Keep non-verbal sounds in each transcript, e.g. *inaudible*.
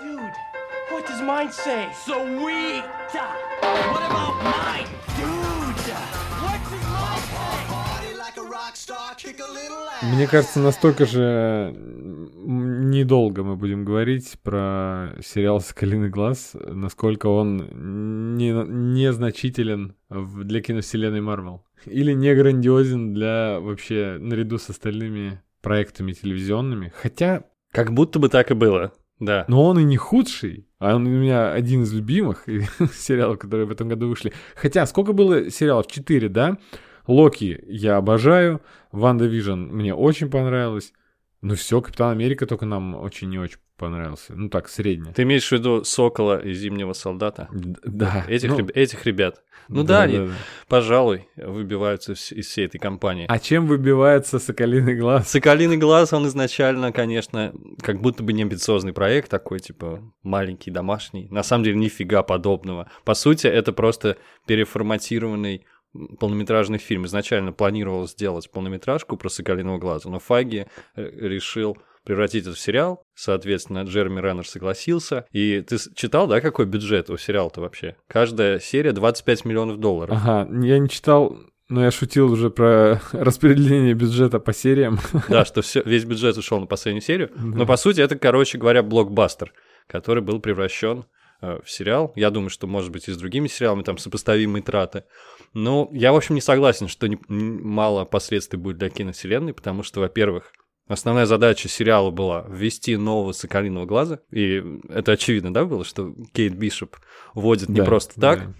Dude, what does mine say? Sweet! What about mine? Dude! What does mine say? Мне кажется, настолько же недолго мы будем говорить про сериал «Соколиный глаз», насколько он не, незначителен в- для киновселенной Марвел. Или не грандиозен для вообще, наряду с остальными проектами телевизионными. Хотя, Как будто бы так и было, да. но он и не худший. А он у меня один из любимых *laughs* сериалов, которые в этом году вышли. Хотя, сколько было сериалов? Четыре, да? Локи я обожаю. WandaVision мне очень понравилось. Ну все, Капитан Америка только нам очень не очень понравился. Ну так, средне. Ты имеешь в виду Сокола и Зимнего солдата? Да. Этих, ну, реб- этих ребят. Ну да, они, да. пожалуй, выбиваются из всей этой компании. А чем выбивается Соколиный глаз? Соколиный глаз, он изначально, конечно, как будто бы не амбициозный проект такой, типа маленький, домашний. На самом деле нифига подобного. По сути, это просто переформатированный полнометражный фильм. Изначально планировалось сделать полнометражку про Соколиного глаза, но Фаги э, решил превратить это в сериал. Соответственно, Джереми Реннер согласился. И ты читал, да, какой бюджет у сериала-то вообще? Каждая серия 25 миллионов долларов. Ага, я не читал, но я шутил уже про *laughs* распределение бюджета по сериям. Да, что все, весь бюджет ушел на последнюю серию. Но по сути это, короче говоря, блокбастер, который был превращен э, в сериал. Я думаю, что, может быть, и с другими сериалами там сопоставимые траты. Но я, в общем, не согласен, что не- мало последствий будет для киновселенной, потому что, во-первых, Основная задача сериала была ввести нового Соколиного глаза. И это очевидно, да, было, что Кейт Бишоп вводит не Да, просто так, да.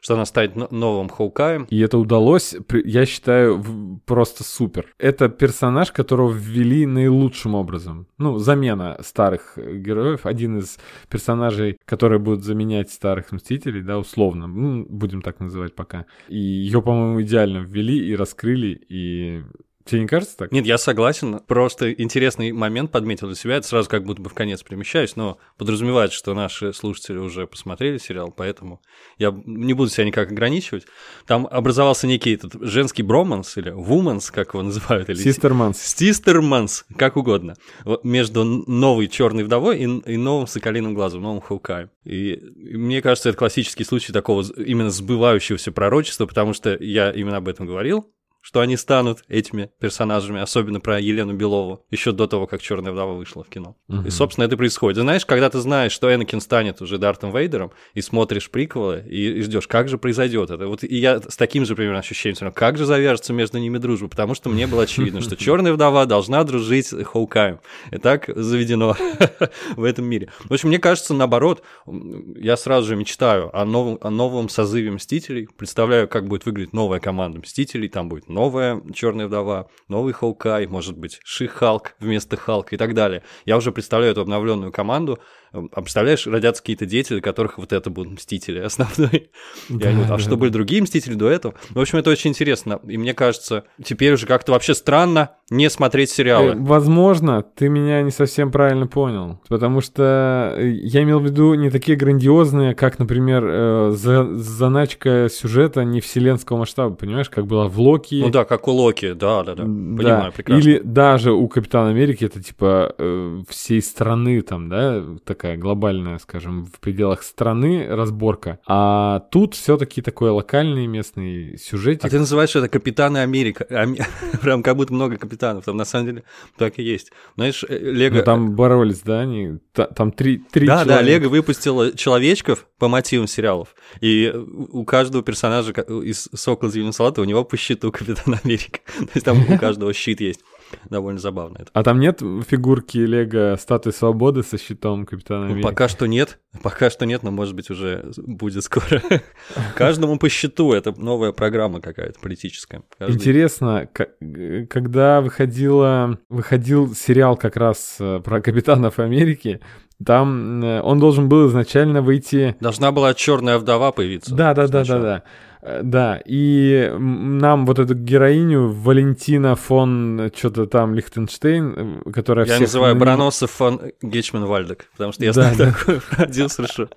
что она станет но- новым Хоукаем. И это удалось, я считаю, просто супер. Это персонаж, которого ввели наилучшим образом. Ну, замена старых героев. Один из персонажей, которые будут заменять старых Мстителей, да, условно. Ну, будем так называть пока. И ее, по-моему, идеально ввели и раскрыли, и... Тебе не кажется так? Нет, я согласен. Просто интересный момент подметил для себя. Это сразу как будто бы в конец перемещаюсь, но подразумевается, что наши слушатели уже посмотрели сериал, поэтому я не буду себя никак ограничивать. Там образовался некий этот женский броманс или вуменс, как его называют, или Систерманс. Стистерманс, как угодно, между новой черной вдовой и, и новым соколиным глазом, новым Хоукаем. И, мне кажется, это классический случай такого именно сбывающегося пророчества, потому что я именно об этом говорил, что они станут этими персонажами, особенно про Елену Белову, еще до того, как Черная вдова вышла в кино. И, собственно, это происходит. И знаешь, когда ты знаешь, что Энакин станет уже Дартом Вейдером, и смотришь приквелы, и, и ждешь, как же произойдет это. Вот и я с таким же примерно ощущением, смотрю, как же завяжется между ними дружба, потому что мне было очевидно, что Черная вдова должна дружить с Хоукаем. И так заведено *laughs* в этом мире. В общем, мне кажется, наоборот, я сразу же мечтаю о новом, о новом созыве Мстителей, представляю, как будет выглядеть новая команда Мстителей, там будет новая Черная вдова, новый Хоукай, может быть, Ши-Халк вместо Халка и так далее. Я уже представляю эту обновленную команду, а представляешь, родятся какие-то дети, для которых вот это будут Мстители основной. И они а что были другие Мстители до этого? В общем, это очень интересно. И мне кажется, теперь уже как-то вообще странно не смотреть Э, сериалы. Возможно, ты меня не совсем правильно понял. Потому что э, я имел в виду не такие грандиозные, как, например, э, за- заначка сюжета не вселенского масштаба, понимаешь, как было в Локи. Ну да, как у Локи, да, да, да. Да. Понимаю, прекрасно. Или даже у Капитана Америки это типа э, всей страны там, да, такая глобальная, скажем, в пределах страны разборка. А тут все-таки такой локальный местный сюжетик. А ты называешь это Капитаны Америка. Ами- *laughs* Прям как будто много капитанов. Там на самом деле так и есть. Знаешь, э, Лего... Ну, там боролись, да, они, та- там три, три Да, да, человека. Лего выпустила человечков по мотивам сериалов. И у каждого персонажа из Сокола Зимнего Салата у него по щиту Капитан Америка. *laughs* То есть там у каждого щит есть. *laughs* Довольно забавно это. А там нет фигурки Лего статуи свободы со щитом Капитана Ну, Америки? Пока что нет, *laughs* пока что нет, но может быть уже будет скоро. *laughs* Каждому по счету, это новая программа какая-то политическая. Каждый- Интересно, э, когда выходила, выходил сериал как раз э, про Капитанов Америки, там э, он должен был изначально выйти... Должна была черная вдова появиться. Да, да, да, да, да. Э, Да, и нам вот эту героиню Валентина фон что-то там Лихтенштейн, э, которая Я всех называю Броносов фон Гетчман Вальдек, потому что я Да, знаю такой продюсер, что...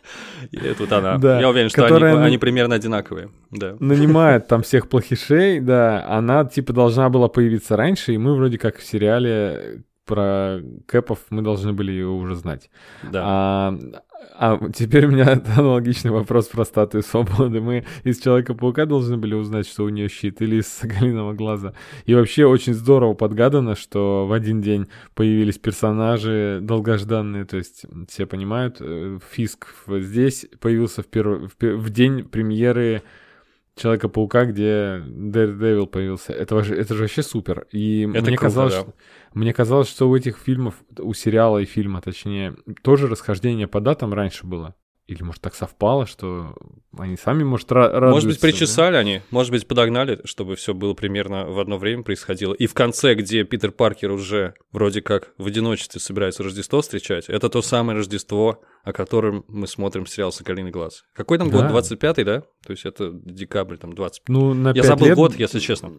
И это вот она. Да, Я уверен, что они, которая на- они примерно одинаковые. Да. нанимает там всех *laughs* плохишей, да, она типа должна была появиться раньше, и мы вроде как в сериале про Кэпов мы должны были его уже знать. Да. А, а теперь у меня *laughs* аналогичный вопрос про статую свободы. Мы из Человека-паука должны были узнать, что у нее щит, или из Соколиного глаза. И вообще очень здорово подгадано, что в один день появились персонажи долгожданные, то есть все понимают, э, Фиск здесь появился в, перв... в, в день премьеры Человека-паука, где Daredevil появился. Это, это же вообще супер. И Это мне круто, казалось, да. что, мне казалось, что у этих фильмов, у сериала и фильма, точнее, тоже расхождение по датам раньше было. Или, может, так совпало, что они сами, может, ра- радуются. Может быть, да? причесали они, может быть, подогнали, чтобы все было примерно в одно время происходило. И в конце, где Питер Паркер уже вроде как в одиночестве собирается Рождество встречать, это то самое Рождество, о котором мы смотрим сериал «Соколиный глаз». Какой там Да. год? 25-й, да? То есть это декабрь, там, 20. Ну, на Я забыл лет- год, если честно.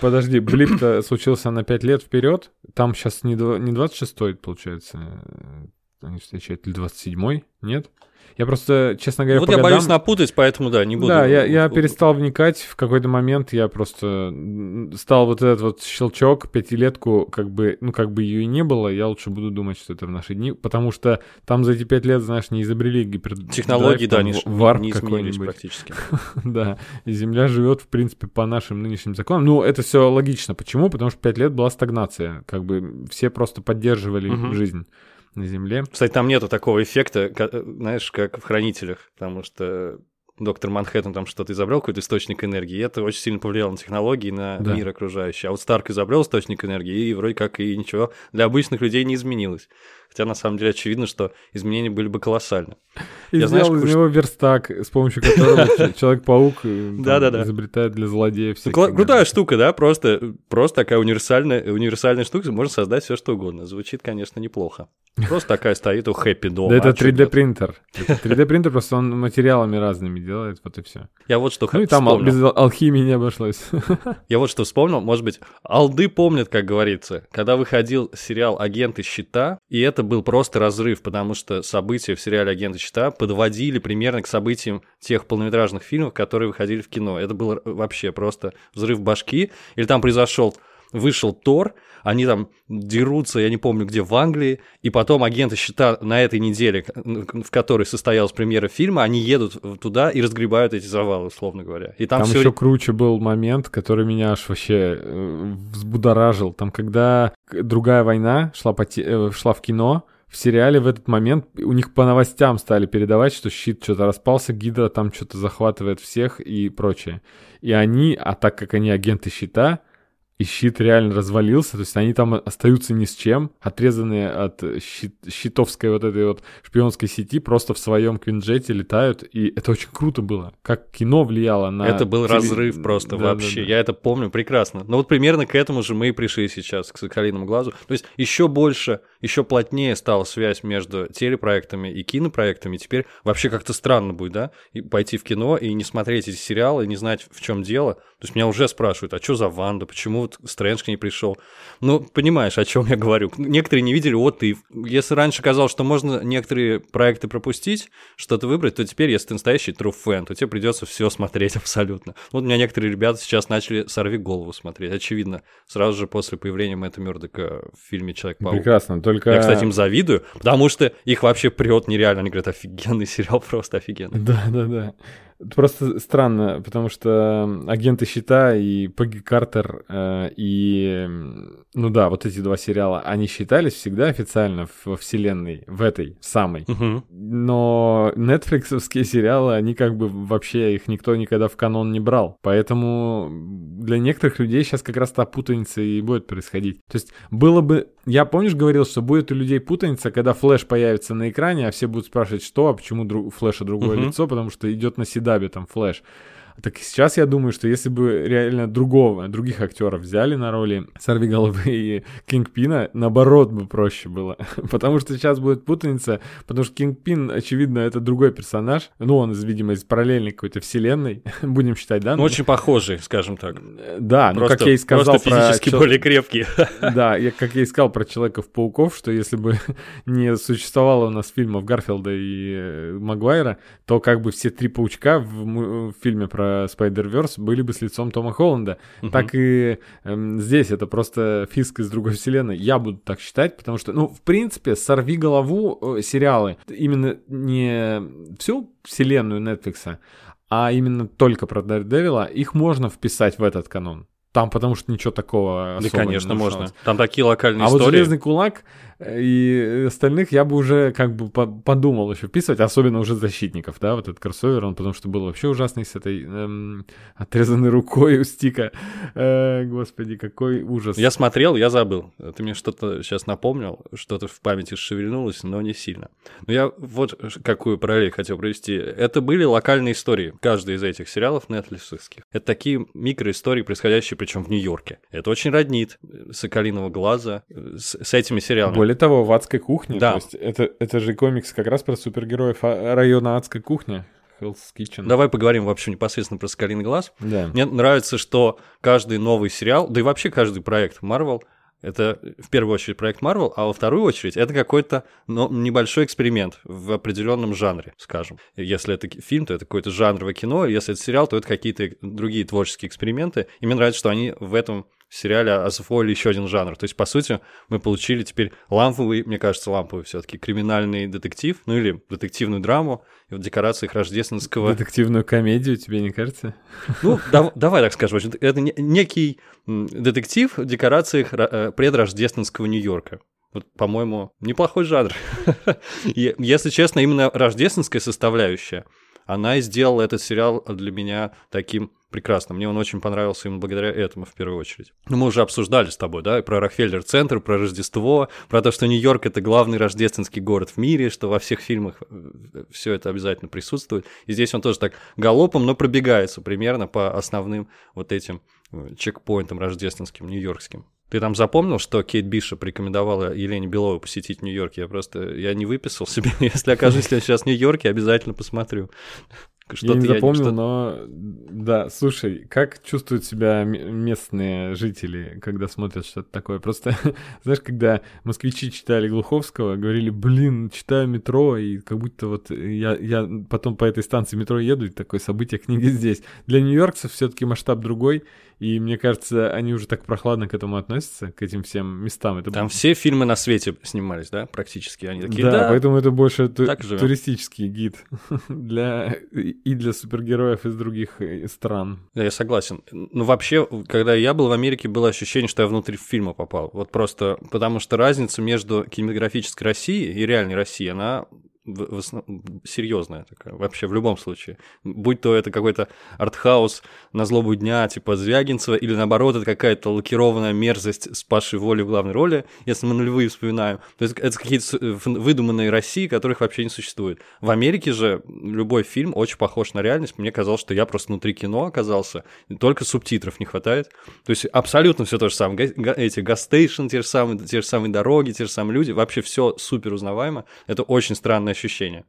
Подожди, блип-то случился на 5 лет вперед. Там сейчас не 26-й, получается, э, они встречают, или 27-й, нет? Я просто, честно говоря, вот по я годам- боюсь напутать, поэтому, да, не буду. Да, я, я перестал вникать. В какой-то момент я просто стал вот этот вот щелчок, пятилетку, как бы, ну, как бы ее и не было, я лучше буду думать, что это в наши дни, потому что там за эти пять лет, знаешь, не изобрели гипер... Технологии, да, не, в- варп не изменились практически. *laughs* Да, и Земля живет, в принципе, по нашим нынешним законам. Ну, это все логично. Почему? Потому что пять лет была стагнация. Как бы все просто поддерживали жизнь на Земле. Кстати, там нету такого эффекта, ка- знаешь, как в «Хранителях», потому что доктор Манхэттен там что-то изобрел, какой-то источник энергии, и это очень сильно повлияло на технологии, на Да. мир окружающий. А вот Старк изобрел источник энергии, и вроде как и ничего для обычных людей не изменилось. Хотя, на самом деле, очевидно, что изменения были бы колоссальны. И Я знаешь, сделал из какую него верстак, с помощью которого *laughs* Человек-паук э, изобретает для злодеев кла- крутая штука, да, просто, просто такая универсальная, универсальная штука, можно создать все что угодно. Звучит, конечно, неплохо. Просто такая стоит у Хэппи дома. Да это а чё 3D делать? принтер. Это 3D принтер, просто он материалами разными делает, вот и все. Я вот что Ну и там без ал- алхимии не обошлось. *laughs* Я вот что вспомнил, может быть, алды помнят, как говорится, когда выходил сериал «Агенты щита», и это был просто разрыв, потому что события в сериале «Агенты щита» подводили примерно к событиям тех полнометражных фильмов, которые выходили в кино. Это был вообще просто взрыв башки. Или там произошел вышел Тор, они там дерутся, я не помню где, в Англии, и потом агенты щита на этой неделе, в которой состоялась премьера фильма, они едут туда и разгребают эти завалы, условно говоря. И там, Там всё еще круче был момент, который меня аж вообще э, взбудоражил. Там, когда другая война шла, по те- э, шла в кино, в сериале в этот момент у них по новостям стали передавать, что щит что-то распался, Гидра там что-то захватывает всех и прочее. И они, а так как они агенты щита, и щит реально развалился, то есть они там остаются ни с чем, отрезанные от щит- щитовской вот этой вот шпионской сети, просто в своем квинджете летают, и это очень круто было. Как кино влияло на... Это был теле- разрыв просто Да, да, вообще. да. Я это помню прекрасно. Но вот примерно к этому же мы и пришли сейчас, к «Соколиному глазу». То есть еще больше, еще плотнее стала связь между телепроектами и кинопроектами. Теперь вообще как-то странно будет, да, и пойти в кино и не смотреть эти сериалы, и не знать, в чем дело. То есть меня уже спрашивают, а что за Ванда, почему вот Стрэндж к ней пришел? Ну, понимаешь, о чем я говорю. Некоторые не видели вот и Если раньше казалось, что можно некоторые проекты пропустить, что-то выбрать, то теперь, если ты настоящий true fan, то тебе придется все смотреть *laughs* абсолютно. Вот у меня некоторые ребята сейчас начали «Сорви голову» смотреть, очевидно, сразу же после появления Мэтта Мёрдока в фильме «Человек-паук». Прекрасно, только... Я, кстати, им завидую, потому что их вообще прет нереально. Они говорят, офигенный сериал, *laughs* просто офигенный. Да, да, да. Просто странно, потому что агенты щита и Пегги Картер э, и ну да, вот эти два сериала, они считались всегда официально во вселенной, в этой самой. Мгм. Но нетфликсовские сериалы, они как бы вообще их никто никогда в канон не брал. Поэтому для некоторых людей сейчас как раз та путаница и будет происходить. То есть было бы... Я, помнишь, говорил, что будет у людей путаница, когда флеш появится на экране, а все будут спрашивать, что, а почему дру- у флеша другое Мгм. лицо, потому что идет на седабе там флеш. Так сейчас я думаю, что если бы реально другого, других актеров взяли на роли Сорви головы *laughs* и Кингпина, наоборот бы проще было. *laughs* потому что сейчас будет путаница, потому что Кингпин, очевидно, это другой персонаж. Ну, он, видимо, из параллельной какой-то вселенной, *laughs* будем считать, да? Ну, очень похожий, скажем так. Да, ну, как Просто- я и сказал просто про... физически чел- более крепкий. Да, я, как я и сказал про Человеков-пауков, что если бы не существовало у нас фильмов Гарфилда и э, Магуайра, то как бы все три паучка в, в фильме про про Spider-Verse были бы с лицом Тома Холланда. Мгм. Так и эм, здесь это просто Фиск из другой вселенной. Я буду так считать, потому что, ну, в принципе, «Сорви голову» э, сериалы, именно не всю вселенную Netflix, а именно только про Daredevil, их можно вписать в этот канон. Там потому что ничего такого Да, особо не конечно, можно. Там такие локальные А вот истории. Железный кулак и остальных я бы уже как бы по- подумал еще вписывать, особенно уже защитников, да, вот этот кроссовер, он потому что был вообще ужасный с этой эм, отрезанной рукой у стика. Э, господи, какой ужас. Я смотрел, я забыл. Ты мне что-то сейчас напомнил, что-то в памяти шевельнулось, но не сильно. Но я вот какую параллель хотел провести. Это были локальные истории. Каждый из этих сериалов нетфликсовских. Это такие микроистории, происходящие причем в Нью-Йорке. Это очень роднит э, Соколиного глаза э, с, с этими сериалами. Более того, в адской кухне, Да. то есть это, это же комикс как раз про супергероев а- района адской кухни. Hell's Kitchen. Давай поговорим вообще непосредственно про Соколиный глаз. Да. Мне нравится, что каждый новый сериал, да и вообще каждый проект Marvel, это в первую очередь проект Marvel, а во вторую очередь это какой-то ну, небольшой эксперимент в определенном жанре, скажем. Если это фильм, то это какое-то жанровое кино, если это сериал, то это какие-то другие творческие эксперименты. И мне нравится, что они в этом сериале освоили еще один жанр. То есть, по сути, мы получили теперь ламповый, мне кажется, ламповый все-таки криминальный детектив, ну или детективную драму, и в декорациях рождественского Детективную комедию, тебе не кажется? ну, дав- давай так скажем. Это не- некий детектив в декорациях ра- э, предрождественского Нью-Йорка. Вот, по-моему, неплохой жанр. *laughs* И, Если честно, именно рождественская составляющая, она и сделала этот сериал для меня таким прекрасным. Мне он очень понравился именно благодаря этому в первую очередь. Ну, мы уже обсуждали с тобой, да, про Рокфеллер-центр, про Рождество, про то, что Нью-Йорк — это главный рождественский город в мире, что во всех фильмах все это обязательно присутствует. И здесь он тоже так галопом, но пробегается примерно по основным вот этим э, чекпоинтам рождественским, нью-йоркским. Ты там запомнил, что Кейт Бишоп рекомендовала Елене Беловой посетить Нью-Йорк? Я просто, я не выписал *laughs* себе. Если окажусь сейчас в Нью-Йорке, обязательно посмотрю. Я не запомнил, что-то- но да, слушай, как чувствуют себя местные жители, когда смотрят что-то такое? Просто, *laughs* знаешь, когда москвичи читали Глуховского, говорили, блин, читаю метро, и как будто вот я, я потом по этой станции метро еду, и такое событие книги здесь. Для нью-йоркцев все-таки масштаб другой, и мне кажется, они уже так прохладно к этому относятся, к этим всем местам. Это Там все фильмы на свете снимались, да, практически? Они такие, да, да, поэтому это больше ту- так и живем». туристический гид *laughs* для и для супергероев из других э, стран. Я согласен. Ну, вообще, когда я был в Америке, было ощущение, что я внутрь фильма попал. Вот просто потому что разница между кинематографической Россией и реальной Россией, она в- в основ- серьезная такая, вообще в любом случае. Будь то это какой-то артхаус на злобу дня, типа Звягинцева, или наоборот, это какая-то лакированная мерзость с Пашей Волей в главной роли, если мы нулевые вспоминаем. То есть это какие-то э, выдуманные России, которых вообще не существует. В Америке же любой фильм очень похож на реальность. Мне казалось, что я просто внутри кино оказался, только субтитров не хватает. То есть абсолютно все то же самое. Эти gas station, те же самые, те же самые дороги, те же самые люди. Вообще все супер узнаваемо. Это очень странное ощущение.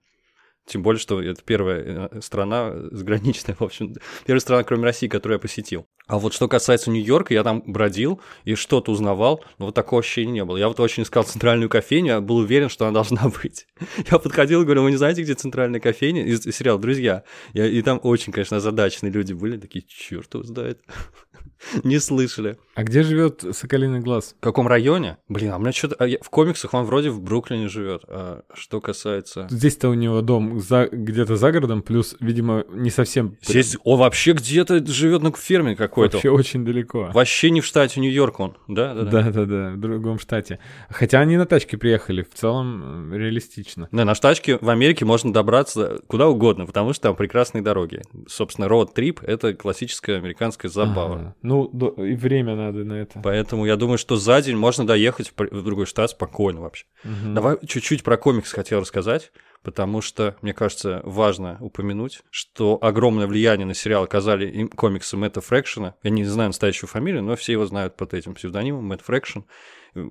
Тем более, что это первая э, страна заграничная, в общем, первая страна, кроме России, которую я посетил. А вот что касается Нью-Йорка, я там бродил и что-то узнавал, но вот такого ощущения не было. Я вот очень искал центральную кофейню, я был уверен, что она должна *laughs* быть. Я подходил и говорю, вы не знаете, где центральная кофейня? Из из сериала «Друзья». Я- и там очень, конечно, озадаченные люди были, такие, черт его знает. *laughs* Не слышали. А где живет Соколиный глаз? В каком районе? Блин, а у меня что-то... В комиксах он вроде в Бруклине живет. А что касается... Здесь-то у него дом за, где-то за городом, плюс, видимо, не совсем... Здесь он вообще где-то живет на ферме какой-то. Вообще очень далеко. Вообще не в штате Нью-Йорк он, да? Да-да-да, в другом штате. Хотя они на тачке приехали, в целом э, реалистично. Да, на тачке в Америке можно добраться куда угодно, потому что там прекрасные дороги. Собственно, роуд-трип — это классическая американская забава. Ага. Ну, до- и время надо на это. Поэтому я думаю, что за день можно доехать в в другой штат спокойно вообще. Мгм. Давай чуть-чуть про комикс хотел рассказать, потому что, мне кажется, важно упомянуть, что огромное влияние на сериал оказали им комиксы Мэтта Фрэкшена. Я не знаю настоящую фамилию, но все его знают под этим псевдонимом Мэтт Фрэкшен.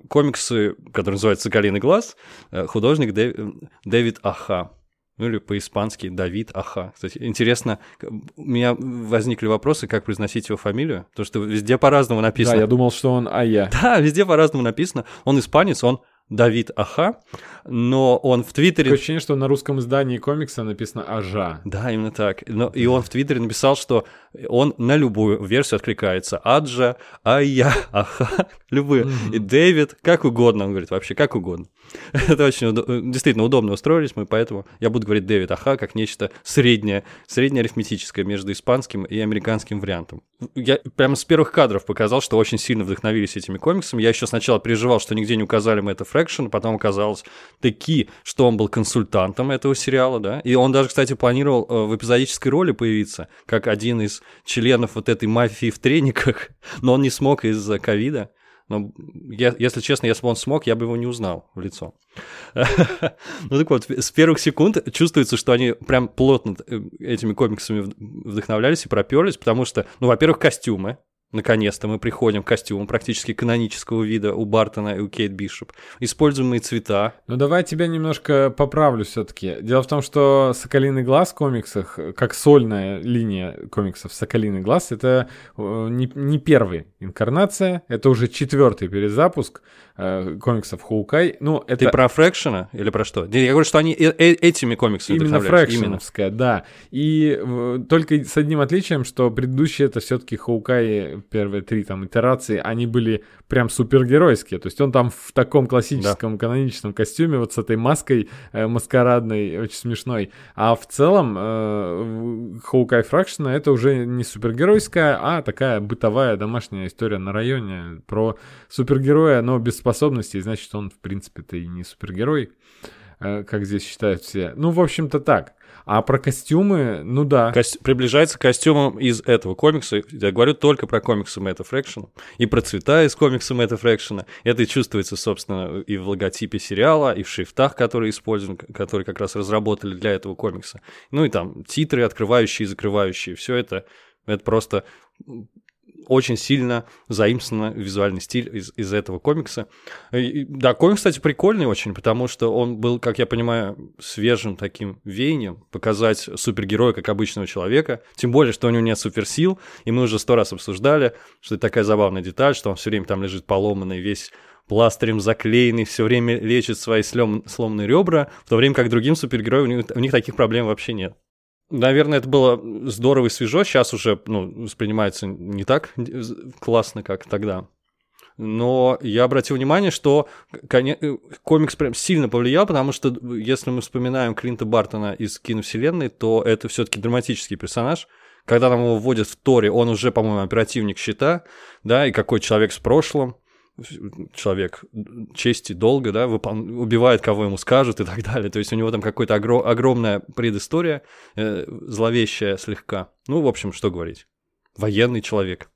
Комиксы, которые называются «Соколиный глаз», э, художник Дэв- э, Дэвид Аха. Ну или по-испански Давид Аха. Кстати, интересно, у меня возникли вопросы, как произносить его фамилию, потому что везде по-разному Да, написано. я думал, что он а я. *laughs* Да, везде по-разному написано. Он испанец, он Давид Аха, но он в Твиттере... Такое ощущение, что на русском издании комикса написано «Ажа». Да, именно так. Но, и он в Твиттере написал, что он на любую версию откликается. Аджа, Айя, Аха, любые. Mm-hmm. И Дэвид, как угодно, он говорит, вообще как угодно. *laughs* Это очень действительно удобно устроились мы, поэтому я буду говорить Дэвид Аха как нечто среднее, среднее арифметическое между испанским и американским вариантом. Я прямо с первых кадров показал, что очень сильно вдохновились этими комиксами. Я еще сначала переживал, что нигде не указали мы это Фрэкшн, потом оказалось таки, что он был консультантом этого сериала, да, и он даже, кстати, планировал э, в эпизодической роли появиться, как один из членов вот этой мафии в трениках, *laughs* но он не смог из-за ковида. Но, я, если честно, если бы он смог, я бы его не узнал в лицо. *laughs* Ну так вот, с первых секунд чувствуется, что они прям плотно э, этими комиксами вдохновлялись и проперлись, потому что, ну, во-первых, костюмы, Наконец-то мы приходим к костюму практически канонического вида у Бартона и у Кейт Бишоп. Используемые цвета. Ну давай тебя немножко поправлю все-таки. Дело в том, что «Соколиный глаз» в комиксах, как сольная линия комиксов «Соколиный глаз», это э, не, не первая инкарнация, это уже четвертый перезапуск э, комиксов Хоукай. Ну, это... Ты про Фрэкшена или про что? Я говорю, что они э -э этими комиксами Именно Фрэкшеновская, да. И э, только с одним отличием, что предыдущие это все-таки Хоукай первые три там итерации, они были прям супергеройские. То есть он там в таком классическом да. каноничном костюме, вот с этой маской э, маскарадной, очень смешной. А в целом э, Хоукай Фракшена это уже не супергеройская, а такая бытовая домашняя история на районе про супергероя, но без способностей, значит, он, в принципе-то и не супергерой, э, как здесь считают все. Ну, в общем-то, так. А про костюмы, ну да. Ко- приближается к костюмам из этого комикса. Я говорю только про комиксы Мэтта Фрэкшена. И про цвета из комикса Мэтта Фрэкшена. Это чувствуется, собственно, и в логотипе сериала, и в шрифтах, которые используем, которые как раз разработали для этого комикса. Ну и там титры, открывающие и закрывающие. Все это, это просто очень сильно заимствован визуальный стиль из, из этого комикса. И, да, комикс, кстати, прикольный очень, потому что он был, как я понимаю, свежим таким веянием, показать супергероя как обычного человека, тем более, что у него нет суперсил, и мы уже сто раз обсуждали, что это такая забавная деталь, что он все время там лежит поломанный, весь пластырем заклеенный, все время лечит свои слом, сломанные ребра, в то время как другим супергероям у них, у них таких проблем вообще нет. Наверное, это было здорово и свежо. Сейчас уже ну, воспринимается не так классно, как тогда. Но я обратил внимание, что комикс прям сильно повлиял, потому что если мы вспоминаем Клинта Бартона из киновселенной, то это все-таки драматический персонаж. Когда нам его вводят в Торе, он уже, по-моему, оперативник щита, да, и какой человек с прошлым человек чести долго, да, выпол... убивает, кого ему скажут и так далее. То есть у него там какая-то огр... огромная предыстория, э, зловещая слегка. Ну, в общем, что говорить. Военный человек.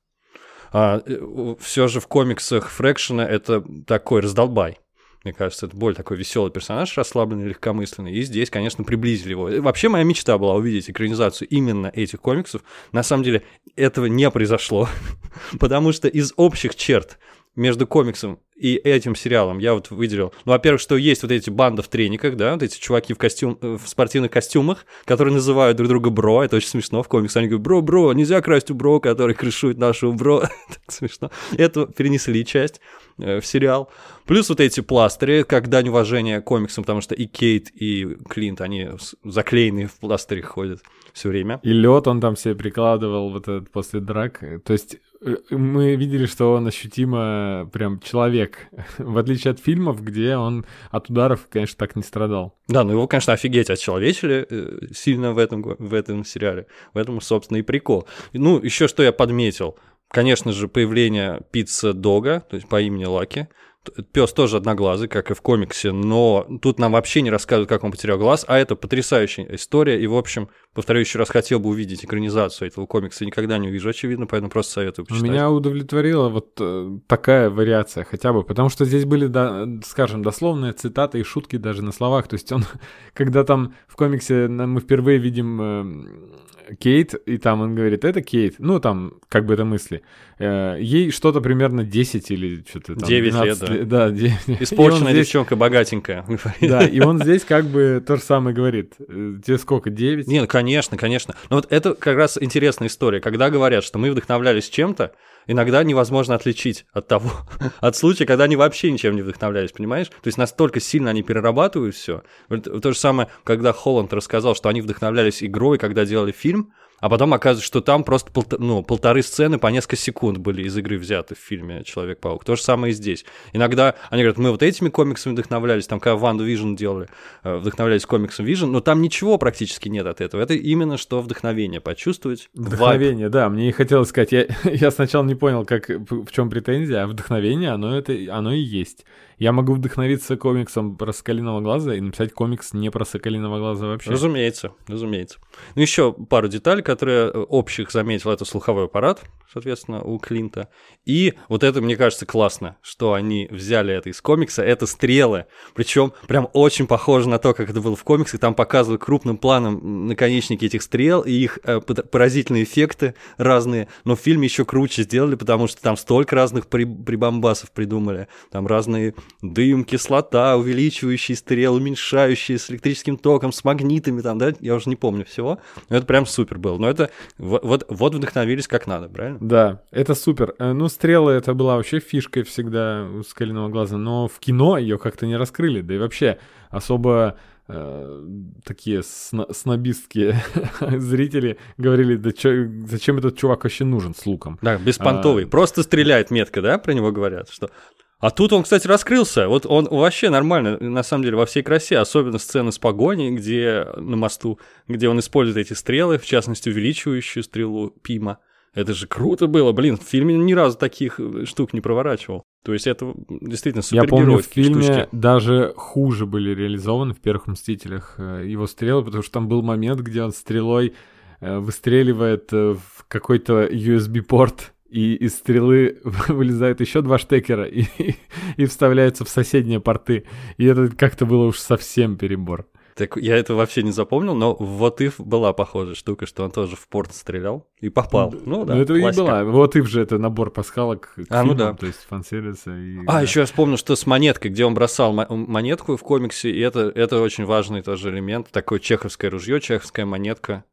А, э, все же в комиксах Фрэкшена это такой раздолбай. Мне кажется, это более такой веселый персонаж, расслабленный, легкомысленный. И здесь, конечно, приблизили его. Вообще, моя мечта была увидеть экранизацию именно этих комиксов. На самом деле, этого не произошло. *laughs* Потому что из общих черт между комиксом и этим сериалом я вот выделил. Ну, во-первых, что есть вот эти банды в трениках, да, вот эти чуваки в, костюм, в спортивных костюмах, которые называют друг друга бро, это очень смешно в комиксах. Они говорят, бро, бро, нельзя красть у бро, который крышует нашего бро. *laughs* так смешно. Это перенесли часть э, в сериал. Плюс вот эти пластыри, как дань уважения комиксам, потому что и Кейт, и Клинт, они заклеенные в пластырях ходят все время. И лед он там себе прикладывал вот этот после драк. То есть Э, мы видели, что он ощутимо прям человек, *laughs* в отличие от фильмов, где он от ударов, конечно, так не страдал. Да, ну его, конечно, офигеть отчеловечили э, сильно в этом, в этом сериале. В этом, собственно, и прикол. Ну, еще что я подметил. Конечно же, появление пицца Дога, то есть по имени Лаки, Пес тоже одноглазый, как и в комиксе, но тут нам вообще не рассказывают, как он потерял глаз, а это потрясающая история. И, в общем, повторю еще раз, хотел бы увидеть экранизацию этого комикса, никогда не увижу, очевидно, поэтому просто советую почитать. Меня удовлетворила вот э, такая вариация хотя бы, потому что здесь были, да, скажем, дословные цитаты и шутки даже на словах. То есть он, *laughs* когда там в комиксе мы впервые видим э, Кейт, и там он говорит, это Кейт, ну там, как бы это мысли. Э, ей что-то примерно 10 или что-то там 9 лет, да, де- *laughs* Испорченная здесь- девчонка, богатенькая. *laughs* Да, и он здесь как бы то же самое говорит. Э, Тебе сколько, 9? Не, ну, конечно, конечно. Но вот это как раз интересная история. Когда говорят, что мы вдохновлялись чем-то, иногда невозможно отличить от того, *laughs* от случая, когда они вообще ничем не вдохновлялись, понимаешь? То есть настолько сильно они перерабатывают все. То же самое, когда Холланд рассказал, что они вдохновлялись игрой, когда делали фильм, а потом оказывается, что там просто полта- ну, полторы сцены по несколько секунд были из игры взяты в фильме «Человек-паук». То же самое и здесь. Иногда они говорят, мы вот этими комиксами вдохновлялись, там, когда Ванду Vision делали, э, вдохновлялись комиксом Vision, но там ничего практически нет от этого. Это именно что вдохновение, почувствовать вайб. Вдохновение, да, мне и хотелось сказать, я, *laughs* я сначала не понял, как, в чем претензия, а вдохновение, оно, это, оно и есть. Я могу вдохновиться комиксом про Соколиного Глаза и написать комикс не про Соколиного Глаза вообще. Разумеется, разумеется. Ну, еще пару деталей, которые э, общих заметил, это слуховой аппарат, соответственно, у Клинта. И вот это, мне кажется, классно, что они взяли это из комикса, это стрелы. Причем прям очень похоже на то, как это было в комиксах. Там показывают крупным планом наконечники этих стрел и их э, поразительные эффекты разные. Но в фильме еще круче сделали, потому что там столько разных при- прибамбасов придумали. Там разные дым, кислота, увеличивающие стрелы, уменьшающие с электрическим током, с магнитами там, да, я уже не помню всего. Но это прям супер было. Но это вот, вот вдохновились как надо, правильно? Да, это супер. Э, Ну, стрелы это была вообще фишкой всегда у Скалиного глаза, но в кино ее как-то не раскрыли, да и вообще особо э, такие сна- снобистские *laughs* зрители говорили, да чё- зачем этот чувак вообще нужен с луком? Да, беспонтовый. А. Просто стреляет метко, да, про него говорят, что... А тут он, кстати, раскрылся. Вот он вообще нормально, на самом деле, во всей красе. Особенно сцены с погоней, где на мосту, где он использует эти стрелы, в частности, увеличивающую стрелу Пима. Это же круто было. Блин, в фильме ни разу таких э, штук не проворачивал. То есть это действительно Я помню, в фильме штучки. даже хуже были реализованы в первых «Мстителях» э, его стрелы, потому что там был момент, где он стрелой э, выстреливает в какой-то USB-порт, и из стрелы *laughs* вылезают еще два штекера и, *laughs* и вставляются в соседние порты. И это как-то было уж совсем перебор. Так я это вообще не запомнил, но Вот If была похожая штука, что он тоже в порт стрелял и попал. Ну да, Но это и классика. была. Вот и же это набор пасхалок к А, ну фильмам, да. то есть фан-сервиса. И, А, да. еще я вспомнил, что с монеткой, где он бросал мо- монетку в комиксе, и это, это очень важный тоже элемент, такое чеховское ружье, чеховская монетка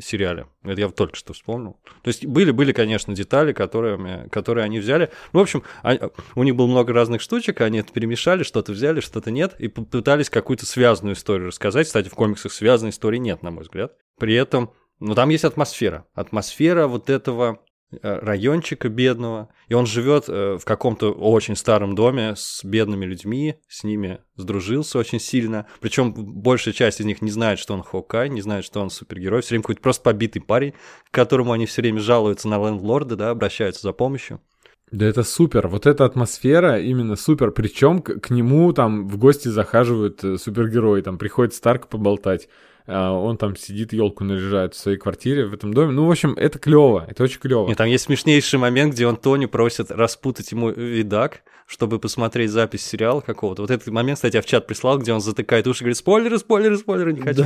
сериале. Это я только что вспомнил. То есть были, были, конечно, детали, которые, которые они взяли. Ну, в общем, а- у них было много разных штучек, они это перемешали, что-то взяли, что-то нет, и попытались какую-то связанную историю рассказать. Кстати, в комиксах связанной истории нет, на мой взгляд. При этом, ну, там есть атмосфера. Атмосфера вот этого райончика бедного, и он живет э, в каком-то очень старом доме с бедными людьми, с ними сдружился очень сильно. Причем большая часть из них не знает, что он Хокай, не знает, что он супергерой, все время какой-то просто побитый парень, к которому они все время жалуются на лендлорда, да, обращаются за помощью. Да это супер. Вот эта атмосфера именно супер. Причем к, к нему там в гости захаживают э, супергерои. Там приходит Старк поболтать. А он там сидит, елку наряжает в своей квартире в этом доме. Ну, в общем, это клево. Это очень клево. И там есть смешнейший момент, где он Тони просит распутать ему видак, чтобы посмотреть запись сериала какого-то. Вот этот момент, кстати, я в чат прислал, где он затыкает уши и говорит, спойлеры, спойлеры, спойлеры, не хочу.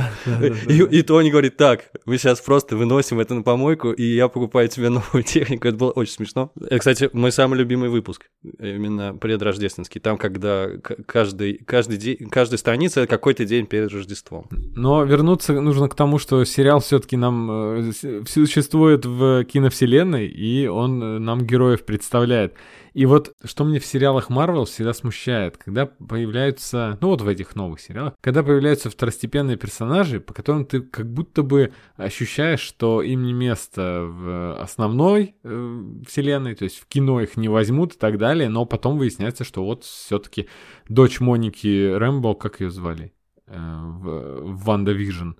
И, и Тони говорит, так, мы сейчас просто выносим это на помойку, и я покупаю тебе новую *laughs* технику. Это было очень смешно. Это, кстати, мой самый любимый выпуск, именно предрождественский. Там, когда каждый, каждый день, каждая страница — это какой-то день перед Рождеством. Но вернуться нужно к тому, что сериал все-таки нам э, существует в киновселенной, и он э, нам героев представляет. И вот что мне в сериалах Марвел всегда смущает, когда появляются, ну вот в этих новых сериалах, когда появляются второстепенные персонажи, по которым ты как будто бы ощущаешь, что им не место в основной э, вселенной, то есть в кино их не возьмут и так далее, но потом выясняется, что вот все-таки дочь Моники Рэмбо, как ее звали? Э, в, в WandaVision.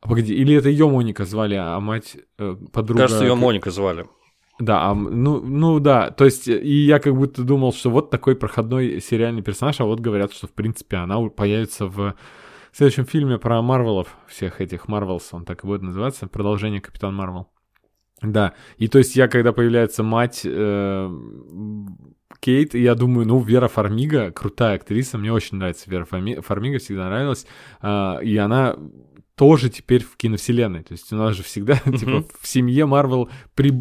А, Погоди, или это ее Моника звали, а мать э, подруга... Кажется, ее Моника звали. Да, а, ну, ну да, то есть, и я как будто думал, что вот такой проходной сериальный персонаж, а вот говорят, что в принципе она появится в следующем фильме про Марвелов, всех этих Marvels, он так и будет называться, продолжение Капитан Марвел. Да, и то есть я, когда появляется мать э, Кейт, я думаю, ну, Вера Фармига, крутая актриса, мне очень нравится Вера Фарми- Фармига, всегда нравилась, а, и она тоже теперь в киновселенной. То есть у нас же всегда, *laughs* типа, в семье Марвел при,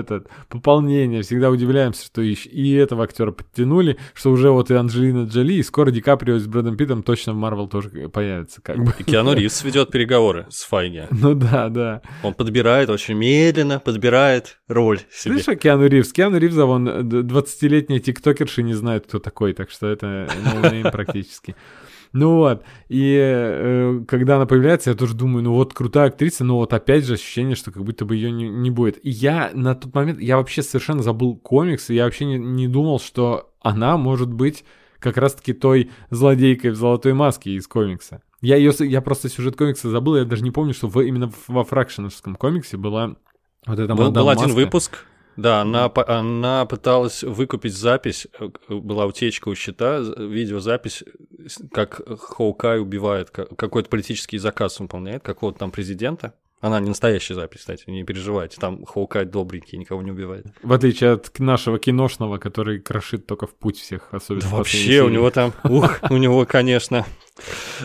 этот, пополнение, всегда удивляемся, что и, и этого актера подтянули, что уже вот и Анджелина Джоли, и скоро Ди Каприо с Брэдом Питтом точно в Марвел тоже появится. Как бы. И Киану *laughs* Ривз ведет переговоры с Файги. Ну да, да. Он подбирает, очень медленно подбирает роль себе. Слышишь, Киану Ривз? Киану Ривза, вон 20-летние тиктокерши не знают, кто такой, так что это ноунейм *laughs* практически. Ну вот, и э, когда она появляется, я тоже думаю, ну вот крутая актриса, но вот опять же ощущение, что как будто бы ее не, не будет. И я на тот момент, я вообще совершенно забыл комикс, и я вообще не, не думал, что она может быть как раз-таки той злодейкой в золотой маске из комикса. Я ее, я просто сюжет комикса забыл, я даже не помню, что в, именно во фракшеновском комиксе была вот эта был, был один маска. выпуск, да, она, она пыталась выкупить запись, э, была утечка у счета, видеозапись, как Хоукай убивает, какой-то политический заказ выполняет, какого-то там президента. Она не настоящая запись, кстати, не переживайте. Там Хоукай добренький, никого не убивает. В отличие от нашего киношного, который крошит только в путь всех, особенно. Да вообще, у него там, ух, *laughs* у него, конечно.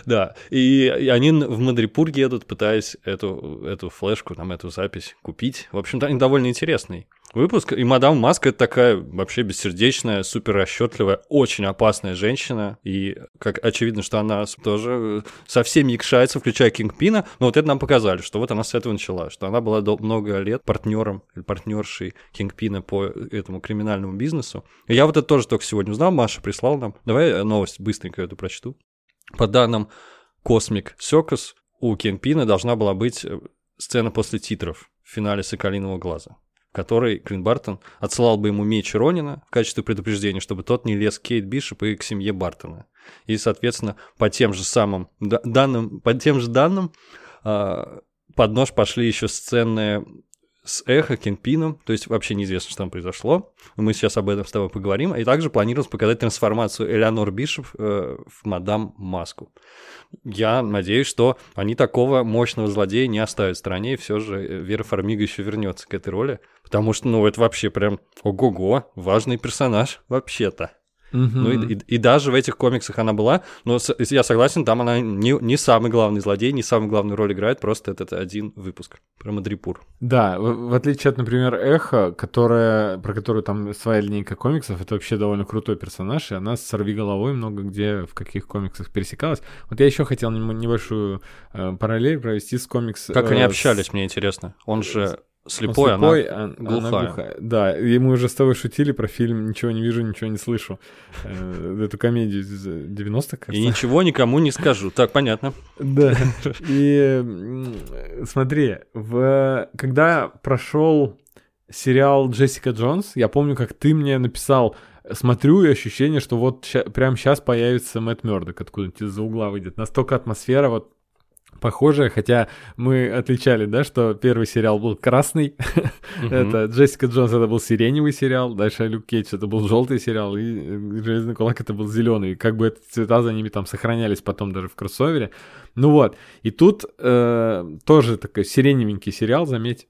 Да, и они в Мадрипур едут, пытаясь эту, эту флешку, там, эту запись купить. В общем-то, они довольно интересный выпуск. И мадам Маска это такая вообще бессердечная, супер расчетливая, очень опасная женщина. И как очевидно, что она тоже со всеми якшается, включая Кингпина. Но вот это нам показали, что вот она с этого начала, что она была много лет партнером или партнершей Кингпина по этому криминальному бизнесу. И я вот это тоже только сегодня узнал, Маша прислал нам. Давай новость быстренько эту прочту. По данным Cosmic Circus, у Кингпина должна была быть э, сцена после титров в финале «Соколиного глаза» который Клин Бартон отсылал бы ему меч Ронина в качестве предупреждения, чтобы тот не лез к Кейт Бишоп и к семье Бартона. И, соответственно, по тем же самым данным, по тем же данным а, под нож пошли еще сцены с Эхо, Кенпином, то есть вообще неизвестно, что там произошло. Мы сейчас об этом с тобой поговорим. И также планировалось показать трансформацию Элеонор Бишоп э, в мадам Маску я надеюсь, что они такого мощного злодея не оставят в стране, и все же э, Вера Фармига еще вернется к этой роли, потому что, ну, это вообще прям ого-го, важный персонаж вообще-то. Угу. Ну и, и, и даже в этих комиксах она была, но с, я согласен, там она не, не самый главный злодей, не самую главную роль играет, просто этот один выпуск про Мадрипур. Да, в, в отличие от, например, Эхо, которая, про которую там своя линейка комиксов, это вообще довольно крутой персонаж, и она с сорви головой много где в каких комиксах пересекалась. Вот я еще хотел небольшую э, параллель провести с комикс. Как э, они общались, с... мне интересно. Он же Слепой, он слепой, она, глухая. она глухая. Да, и мы уже с тобой шутили про фильм «Ничего не вижу, ничего не слышу». Э, эту комедию из 90-х, кажется. И ничего никому не скажу. Так, понятно. Да. И смотри, в... когда прошел сериал «Джессика Джонс», я помню, как ты мне написал смотрю и ощущение, что вот ща, прямо сейчас появится Мэтт Мёрдок откуда-нибудь из-за угла выйдет. Настолько атмосфера вот похожее, хотя мы отличали, да, что первый сериал был красный, это Джессика Джонс это был сиреневый сериал, дальше Люк Кейдж это был желтый сериал, и Железный кулак это был зеленый. Как бы эти цвета за ними там сохранялись потом даже в кроссовере. Ну вот, и тут э, тоже такой сиреневенький сериал, заметь,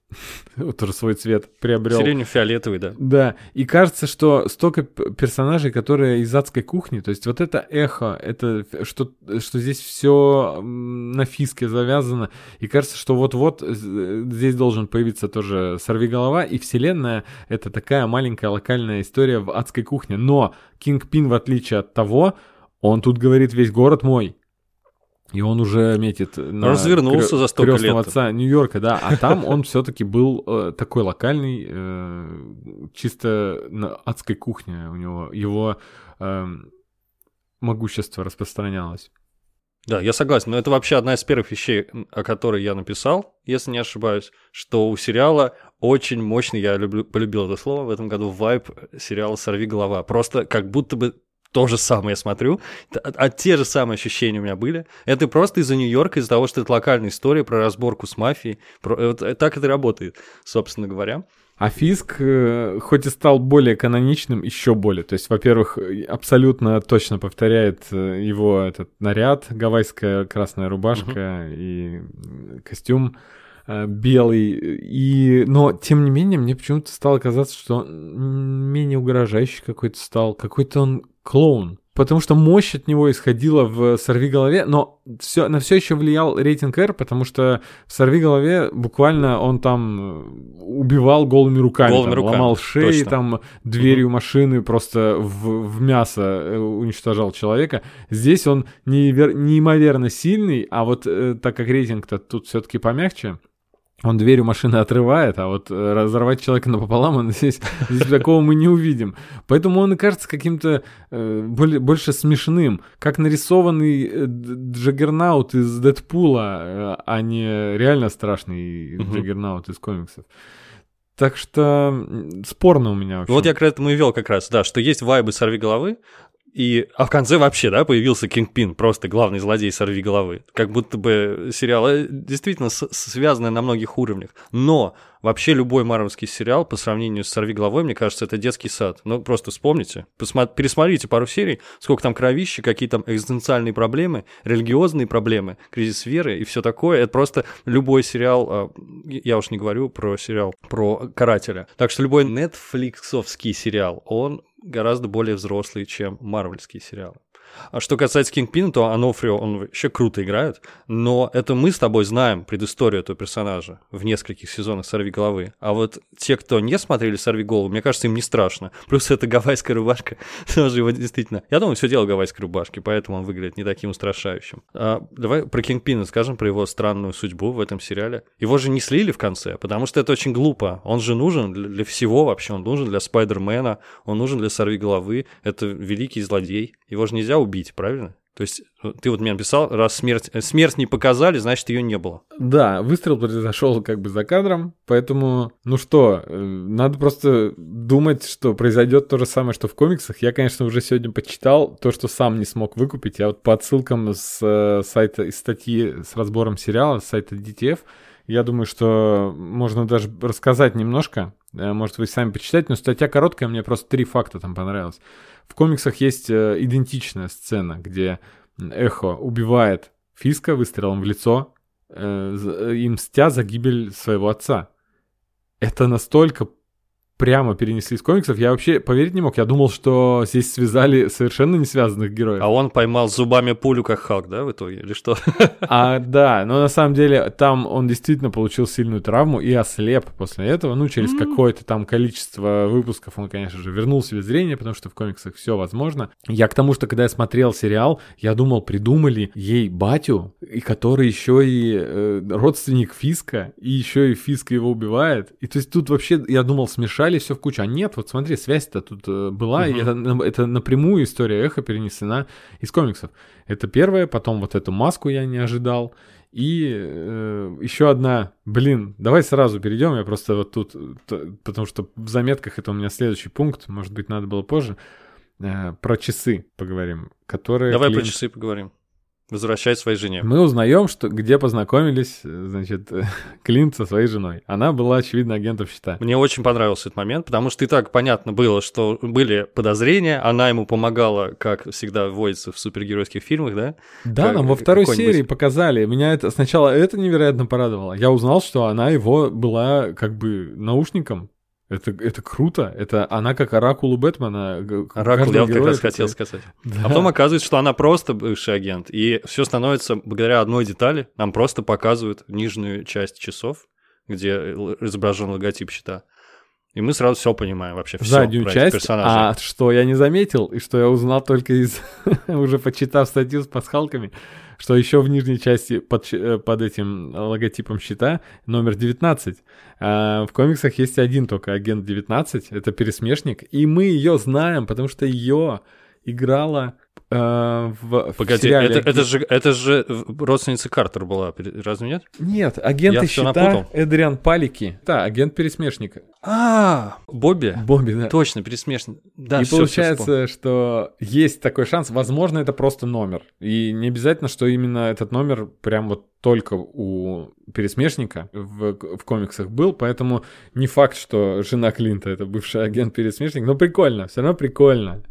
*laughs* тоже свой цвет приобрел. Сиренево-фиолетовый, да. Да, и кажется, что столько персонажей, которые из адской кухни, то есть вот это эхо, это что, что здесь все на фиске завязано, и кажется, что вот-вот здесь должен появиться тоже сорвиголова, и вселенная — это такая маленькая локальная история в адской кухне, но Кинг Пин, в отличие от того, он тут говорит, весь город мой, и он уже метит на Развернулся крё- за столько лет. отца Нью-Йорка, да. А там он все-таки был э, такой локальный, э, чисто на адской кухне у него. Его э, могущество распространялось. Да, я согласен, но это вообще одна из первых вещей, о которой я написал, если не ошибаюсь, что у сериала очень мощный, я люблю, полюбил это слово в этом году, вайп сериала «Сорви голова». Просто как будто бы то же самое я смотрю, а, а те же самые ощущения у меня были. Это просто из-за Нью-Йорка, из-за того, что это локальная история про разборку с мафией. Про, вот, э, так это работает, собственно говоря. А Фиск, э, хоть и стал более каноничным, еще более. То есть, во-первых, абсолютно точно повторяет э, его этот наряд, гавайская красная рубашка угу. и костюм белый. И... Но, тем не менее, мне почему-то стало казаться, что он менее угрожающий какой-то стал. Какой-то он клоун. потому что мощь от него исходила в «Сорви голове», но все, на все еще влиял рейтинг R, потому что в «Сорви голове» буквально он там э, убивал голыми руками, Голыми там, руками, ломал шеи, точно. там дверью машины просто в, в мясо э, уничтожал человека. Здесь он неверо- неимоверно сильный, а вот э, так как рейтинг-то тут все-таки помягче, он дверью машины отрывает, а вот э, разорвать человека напополам, он *laughs* здесь, здесь такого мы не увидим. Поэтому он и кажется каким-то э, более, больше смешным, как нарисованный э, Джаггернаут из Дэдпула, э, а не реально страшный Мгм. Джаггернаут из комиксов. Так что спорно у меня вообще. Вот я к этому и вел как раз, да, что есть вайбы сорви головы, и, а в конце вообще, да, появился Кингпин, просто главный злодей сорви головы. Как будто бы сериал э, действительно с- связанный на многих уровнях. Но вообще любой марвелский сериал по сравнению с сорви головой, мне кажется, это детский сад. Ну, просто вспомните, посма- пересмотрите пару серий, сколько там кровищи, какие там экзистенциальные проблемы, религиозные проблемы, кризис веры и все такое. Это просто любой сериал, а, я уж не говорю про сериал про карателя. Так что любой нетфликсовский сериал, он гораздо более взрослый, чем марвельские сериалы. А что касается Кингпина, то Анофрио, он вообще круто играет, но это мы с тобой знаем предысторию этого персонажа в нескольких сезонах «Сорви головы». А вот те, кто не смотрели «Сорви голову», мне кажется, им не страшно. Плюс это гавайская рубашка, *laughs* тоже его действительно... Я думаю, все дело в гавайской рубашке, поэтому он выглядит не таким устрашающим. А, давай про Кингпина скажем, про его странную судьбу в этом сериале. Его же не слили в конце, потому что это очень глупо. Он же нужен для, всего вообще. Он нужен для Спайдермена, он нужен для «Сорви головы». Это великий злодей. Его же нельзя убить, правильно? То есть э, ты вот мне написал, раз смерть, э, смерть не показали, значит ее не было. Да, выстрел произошел как бы за кадром, поэтому, ну что, э, надо просто думать, что произойдет то же самое, что в комиксах. Я, конечно, уже сегодня почитал то, что сам не смог выкупить. Я вот по отсылкам с э, сайта, из статьи с разбором сериала, с сайта DTF, я думаю, что можно даже рассказать немножко. Э, Может, вы сами почитать, но статья короткая, мне просто три факта там понравилось. В комиксах есть э, идентичная сцена, где Эхо убивает Фиска выстрелом в лицо, э, за- и мстя за гибель своего отца. Это настолько прямо перенесли из комиксов. Я вообще поверить не мог. Я думал, что здесь связали совершенно не связанных героев. А он поймал зубами пулю, как Халк, да, в итоге? Или что? *laughs* А, да, но на самом деле там он действительно получил сильную травму и ослеп после этого. Ну, через какое-то там количество выпусков он, конечно же, вернул себе зрение, потому что в комиксах все возможно. Я к тому, что когда я смотрел сериал, я думал, придумали ей батю, и который еще и э, родственник Фиска, и еще и Фиска его убивает. И то есть тут вообще, я думал, смешали все в кучу. А нет, вот смотри, связь-то тут э, была, и это, это напрямую история эхо перенесена из комиксов. Это первое, потом вот эту маску я не ожидал. И э, еще одна, блин, давай сразу перейдем, я просто вот тут, э, т- потому что в заметках это у меня следующий пункт, может быть, надо было позже, Э, про часы поговорим, которые... Давай про клиент- часы поговорим. Возвращай своей жене. Мы узнаем, что где познакомились, э, значит, *laughs* Клинт со своей женой. Она была, очевидно, агентом счета. Мне очень понравился этот момент, потому что и так понятно было, что были подозрения, она ему помогала, как всегда водится в супергеройских фильмах, да? Да, Как- нам во второй серии показали. Меня это сначала это невероятно порадовало. Я узнал, что она его была как бы наушником. Это, это круто. Это она как оракул Бэтмена. Оракул, я вот как раз хотел сказать. Да. А потом оказывается, что она просто бывший агент, и все становится благодаря одной детали. Нам просто показывают нижнюю часть часов, где л- изображен логотип щита. И мы сразу все понимаем вообще, все заднюю про часть, персонажей. а что я не заметил, и что я узнал только из, *laughs* уже почитав статью с пасхалками, что еще в нижней части под, э, под этим логотипом щита номер 19. А в комиксах есть один только агент 19, это пересмешник, и мы ее знаем, потому что ее играла э, в, в Погоди, сериале это, это же, это же родственница Картер была, разве нет? Нет, агенты Я всё щита напутал. Эдриан Палики. Да, агент пересмешника. А, Бобби. Бобби, да. Точно, пересмешный. Да, и всё получается, вспомнил. что есть такой шанс. Возможно, это просто номер. И не обязательно, что именно этот номер прям вот только у пересмешника в, в комиксах был. Поэтому не факт, что жена Клинта это бывший агент пересмешник. Но прикольно, все равно прикольно,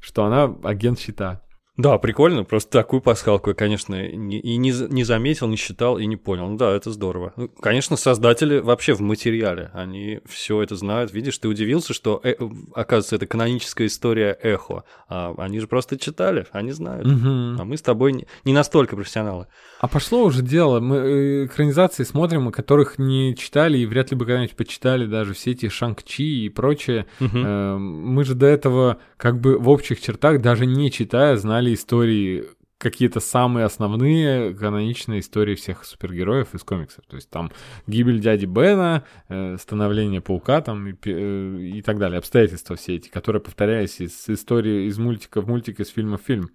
что она агент щита. Да, прикольно, просто такую пасхалку я, конечно, не, и не, не заметил, не считал и не понял. Ну да, это здорово. Ну, конечно, создатели вообще в материале, они все это знают. Видишь, ты удивился, что, э, оказывается, это каноническая история Эхо. А они же просто читали, они знают. Мгм. А мы с тобой не, не настолько профессионалы. А пошло уже дело. Мы э, экранизации смотрим, о которых не читали и вряд ли бы когда-нибудь почитали даже все эти Шанг-Чи и прочее. Э, Мы же до этого как бы в общих чертах, даже не читая, знали истории какие-то самые основные каноничные истории всех супергероев из комиксов. То есть там гибель дяди Бена, э, становление паука там и, э, и так далее. Обстоятельства все эти, которые, повторяясь из истории из мультика в мультик, из фильма в фильм.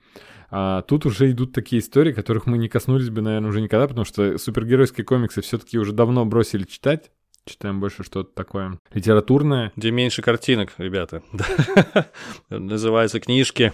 А тут уже идут такие истории, которых мы не коснулись бы, наверное, уже никогда, потому что супергеройские комиксы все-таки уже давно бросили читать. Читаем больше что-то такое литературное. Где меньше картинок, ребята. *laughs* Называются книжки.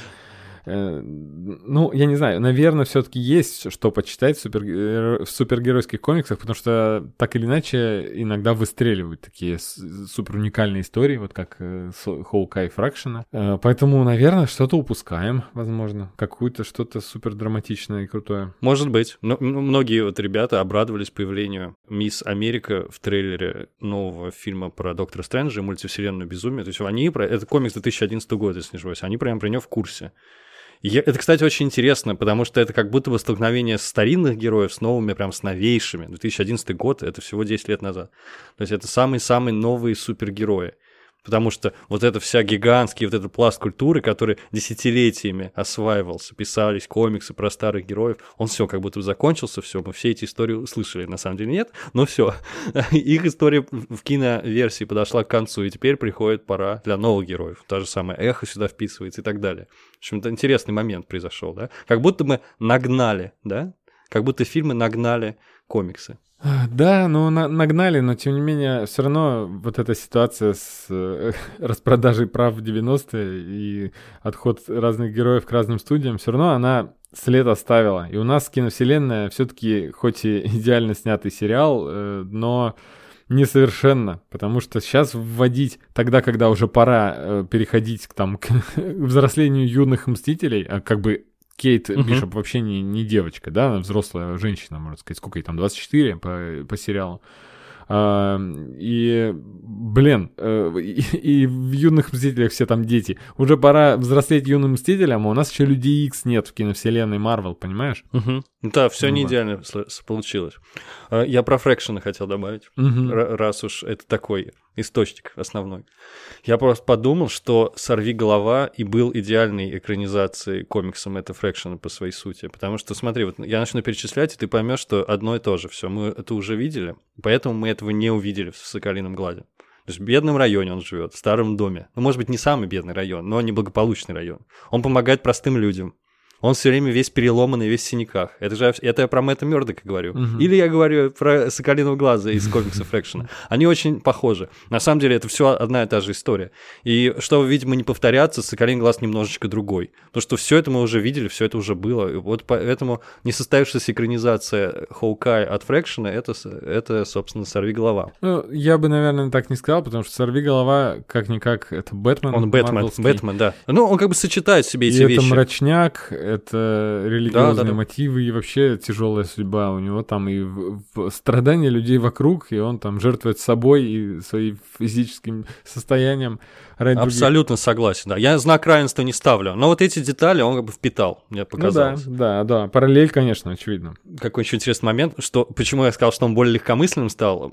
Ну, я не знаю, наверное, все-таки есть что почитать в, супергеро- в супергеройских комиксах, потому что так или иначе иногда выстреливают такие супер уникальные истории, вот как э, с Хоукай Фракшена. Э, Поэтому, наверное, что-то упускаем, возможно, какую-то что-то супер драматичное и крутое. Может быть. Но многие вот ребята обрадовались появлению Мисс Америка в трейлере нового фильма про Доктора Стрэнджа и мультивселенную безумие. То есть они про... Это комикс 2011 года, если не ошибаюсь. Они прям про него в курсе. Я- Это, кстати, очень интересно, потому что это как будто бы столкновение старинных героев с новыми, прям с новейшими. 2011 год — это всего 10 лет назад. То есть это самые-самые новые супергерои. Потому что вот это вся гигантский вот этот пласт культуры, который десятилетиями осваивался, писались комиксы про старых героев, он все как будто закончился, все, мы все эти истории услышали, на самом деле нет, но все. *laughs* Их история в киноверсии подошла к концу, и теперь приходит пора для новых героев. Та же самая эхо сюда вписывается и так далее. В общем, это интересный момент произошел, да? Как будто мы нагнали, да? Как будто фильмы нагнали комиксы. Да, ну на- нагнали, но тем не менее, все равно вот эта ситуация с э, *laughs* распродажей прав в 90-е и отход разных героев к разным студиям, все равно она след оставила. И у нас киновселенная все-таки, хоть и *laughs* идеально снятый сериал, э, но несовершенно, потому что сейчас вводить тогда, когда уже пора э, переходить к, там, *laughs* к взрослению юных мстителей, а как бы Кейт Мгм. Бишоп вообще не, не девочка, да, она взрослая женщина, можно сказать, сколько ей там, 24 по, по сериалу. А, и, блин, э, и, *laughs* и в юных мстителях все там дети. Уже пора взрослеть юным мстителям, а у нас еще Людей Икс нет в киновселенной Марвел, понимаешь? Мгм. Да, все Ну не вот. идеально получилось. А, Я про Фрэкшена хотел добавить. Р- раз уж это такой источник основной. Я просто подумал, что «Сорви голова» и был идеальной экранизацией комиксом это Фрэкшена по своей сути. Потому что, смотри, вот я начну перечислять, и ты поймешь, что одно и то же. Все, мы это уже видели, поэтому мы этого не увидели в «Соколином глазе». То есть в бедном районе он живет, в старом доме. Ну, может быть, не самый бедный район, но неблагополучный район. Он помогает простым людям. Он все время весь переломанный, весь в синяках. Это же это я про Мэтта Мёрдока говорю. Мгм. Или я говорю про Соколиного глаза из *laughs* комикса Фрэкшена. Они очень похожи. На самом деле это все одна и та же история. И чтобы, видимо, не повторяться, Соколиный глаз немножечко другой. Потому что все это мы уже видели, все это уже было. И вот поэтому несостоявшаяся экранизация Хоукай от Фрэкшена это, это, собственно, сорви голова. Ну, я бы, наверное, так не сказал, потому что «Сорви голова», как-никак, это Бэтмен. Он Бэтмен. Бэтмен, да. Ну, он как бы сочетает в себе И эти это вещи. мрачняк, это религиозные Да, да, да. мотивы и вообще тяжелая судьба. У него там и в- в- страдания людей вокруг, и он там жертвует собой и своим физическим состоянием ради других. Абсолютно согласен, да. Я знак равенства не ставлю, но вот эти детали он как бы впитал, мне Ну да, показалось. да, да. Параллель, конечно, очевидно. Какой еще интересный момент, что почему я сказал, что он более легкомысленным стал,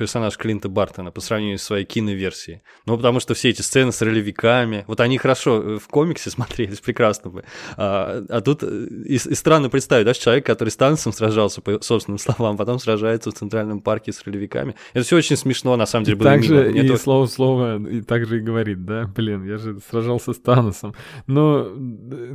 персонаж Клинта Бартона по сравнению с своей киноверсией. Ну, потому что все эти сцены с ролевиками, вот они хорошо э, в комиксе *laughs* смотрелись, прекрасно бы. А, а тут э, и, и странно представить, да, человек, который с танцем сражался, по собственным *laughs* словам, потом сражается в Центральном парке с ролевиками. Это все очень смешно, на самом деле, было Также мило. Мне и это- слово в слово и так же и говорит, да, блин, я же сражался с Таносом. Но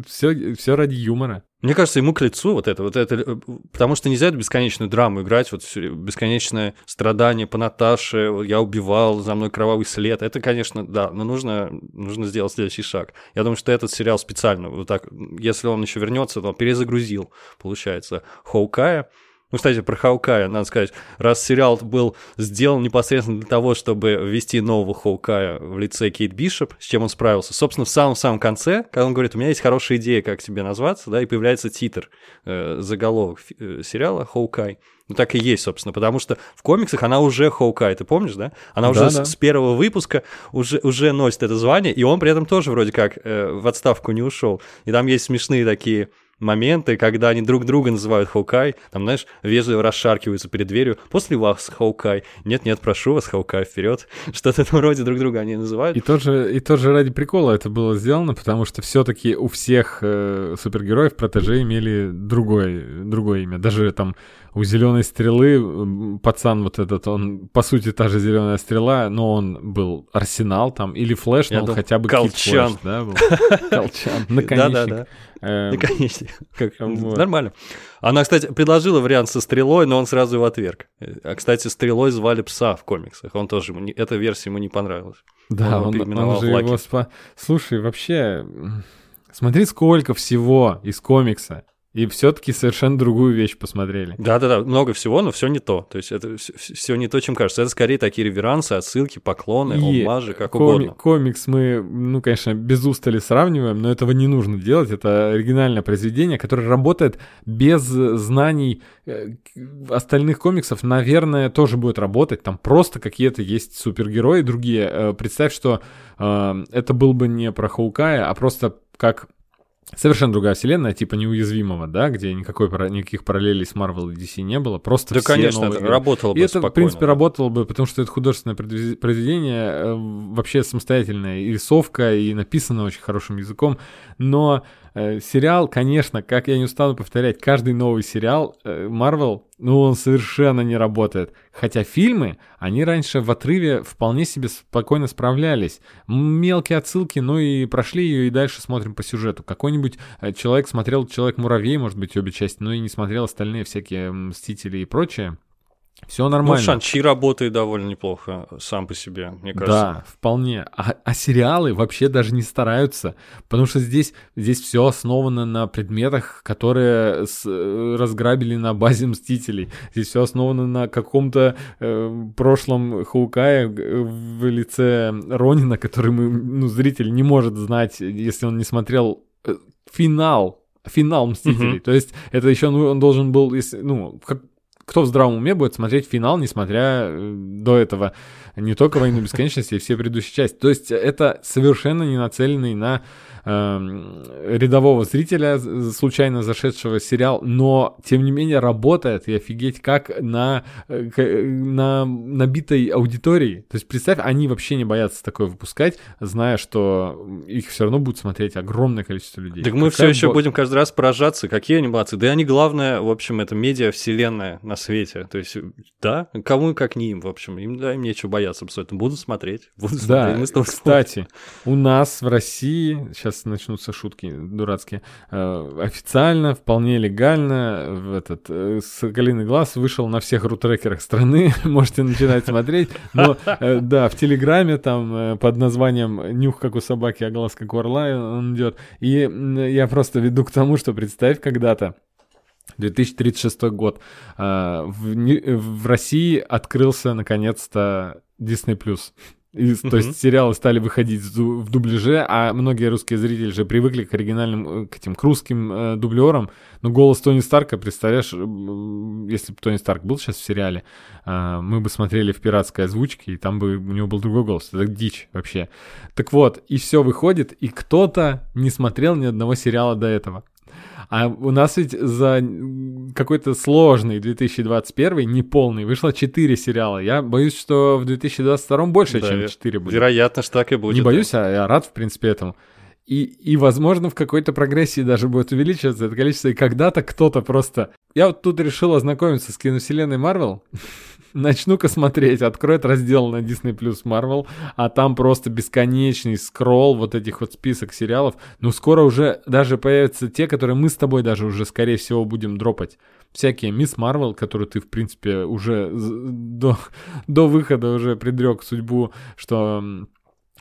все, все ради юмора. Мне кажется, ему к лицу вот это, вот это, э, потому что нельзя эту бесконечную драму играть, вот время бесконечное страдание по Наташе, я убивал, за мной кровавый след. Это, конечно, да, но нужно, нужно сделать следующий шаг. Я думаю, что этот сериал специально, вот так, если он еще вернется, то он перезагрузил, получается, Хоукая. Ну, кстати, про Хаукая, надо сказать, раз сериал был сделан непосредственно для того, чтобы ввести нового Хаукая в лице Кейт Бишоп, с чем он справился. Собственно, в самом-самом конце, когда он говорит, у меня есть хорошая идея, как тебе назваться, да, и появляется титр, э, заголовок э, сериала Хаукай. Ну, так и есть, собственно, потому что в комиксах она уже Хоукай, ты помнишь, да? Она уже да, с, с первого выпуска уже, уже носит это звание, и он при этом тоже вроде как э, в отставку не ушел. И там есть смешные такие моменты, когда они друг друга называют Hawkeye, там, знаешь, вежливо расшаркиваются перед дверью. После вас, Hawkeye. Нет-нет, прошу вас, Hawkeye, вперед. *laughs* Что-то вроде друг друга они называют. И тоже, и тоже ради прикола это было сделано, потому что все-таки у всех э, супергероев протеже имели другое, другое имя. Даже там у зеленой стрелы пацан вот этот, он по сути та же зеленая стрела, но он был арсенал там, или флэш, но он думал, хотя бы Колчан. Флэш, да, был. *laughs* Колчан, наконечник. Эм, наконечник. *laughs* Нормально. Она, кстати, предложила вариант со стрелой, но он сразу его отверг. А, кстати, стрелой звали пса в комиксах. Он тоже, эта версия ему не понравилась. Да, он, он же его спа... Слушай, вообще, смотри, сколько всего из комикса и все-таки совершенно другую вещь посмотрели. Да-да-да, много всего, но все не то. То есть это все не то, чем кажется. Это скорее такие реверансы, отсылки, поклоны, и омажи, как коми- угодно. Комикс мы, ну, конечно, без устали сравниваем, но этого не нужно делать. Это оригинальное произведение, которое работает без знаний э, остальных комиксов, наверное, тоже будет работать. Там просто какие-то есть супергерои другие. Э, представь, что э, это был бы не про Хаукая, а просто как Совершенно другая вселенная, типа неуязвимого, да, где никакой, никаких параллелей с Marvel и DC не было, просто Да, конечно, это работало бы И это, в принципе, да. работало бы, потому что это художественное произведение, э, вообще самостоятельная и рисовка, и написано очень хорошим языком, но сериал, конечно, как я не устану повторять, каждый новый сериал э, Marvel, ну, он совершенно не работает. Хотя фильмы, они раньше в отрыве вполне себе спокойно справлялись. Мелкие отсылки, ну и прошли ее и дальше смотрим по сюжету. Какой-нибудь э, человек смотрел «Человек-муравей», может быть, обе части, но и не смотрел остальные всякие «Мстители» и прочее. Все нормально. Ну, Шанчи работает довольно неплохо сам по себе, мне кажется. Да, вполне. А, а сериалы вообще даже не стараются, потому что здесь, здесь все основано на предметах, которые с, э, разграбили на базе Мстителей. Здесь все основано на каком-то э, прошлом Хаукая в лице Ронина, который мы, ну, зритель не может знать, если он не смотрел э, финал финал Мстителей. Mm-hmm. То есть это еще ну, он должен был, если, ну, как, кто в здравом уме будет смотреть финал, несмотря э, до этого не только «Войну бесконечности», и все предыдущие части. То есть это совершенно не нацеленный на э, рядового зрителя, случайно зашедшего сериал, но, тем не менее, работает, и офигеть, как на, э, на набитой аудитории. То есть, представь, они вообще не боятся такое выпускать, зная, что их все равно будет смотреть огромное количество людей. Так мы все еще бо... будем каждый раз поражаться, какие анимации. Да и они, главное, в общем, это медиа-вселенная на свете. То есть, да, кому как не им, в общем, им, да, им нечего бояться абсолютно. Буду смотреть, буду да, смотреть. Мы кстати, у нас в России, сейчас сейчас начнутся шутки дурацкие. Э, официально, вполне легально, в этот э, «Соколиный глаз» вышел на всех рутрекерах страны, *laughs* можете начинать смотреть. Но э, да, в Телеграме там под названием «Нюх, как у собаки, а глаз, как у орла» он идет. И я просто веду к тому, что представь когда-то, 2036 год. В, в России открылся наконец-то Disney+. И, mm-hmm. То есть сериалы стали выходить в дубляже, а многие русские зрители же привыкли к оригинальным, э, к этим к русским э, дублерам. Но голос Тони Старка, представляешь, если бы Тони Старк был сейчас в сериале, э, мы бы смотрели в пиратской озвучке, и там бы у него был другой голос. Это дичь вообще. Так вот, и все выходит, и кто-то не смотрел ни одного сериала до этого. А у нас ведь за какой-то сложный 2021, неполный, вышло 4 сериала. Я боюсь, что в 2022 больше, да, чем 4 будет. Вероятно, что так и будет. Не боюсь, а я рад, в принципе, этому. И, и, возможно, в какой-то прогрессии даже будет увеличиваться это количество. И когда-то кто-то просто... Я вот тут решил ознакомиться с киновселенной Марвел. Начну-ка смотреть, откроет раздел на Disney Plus Marvel, а там просто бесконечный скролл вот этих вот список сериалов. Ну, скоро уже даже появятся те, которые мы с тобой даже уже, скорее всего, будем дропать. Всякие Мисс Марвел, которую ты, в принципе, уже до, *laughs* до выхода уже предрек судьбу, что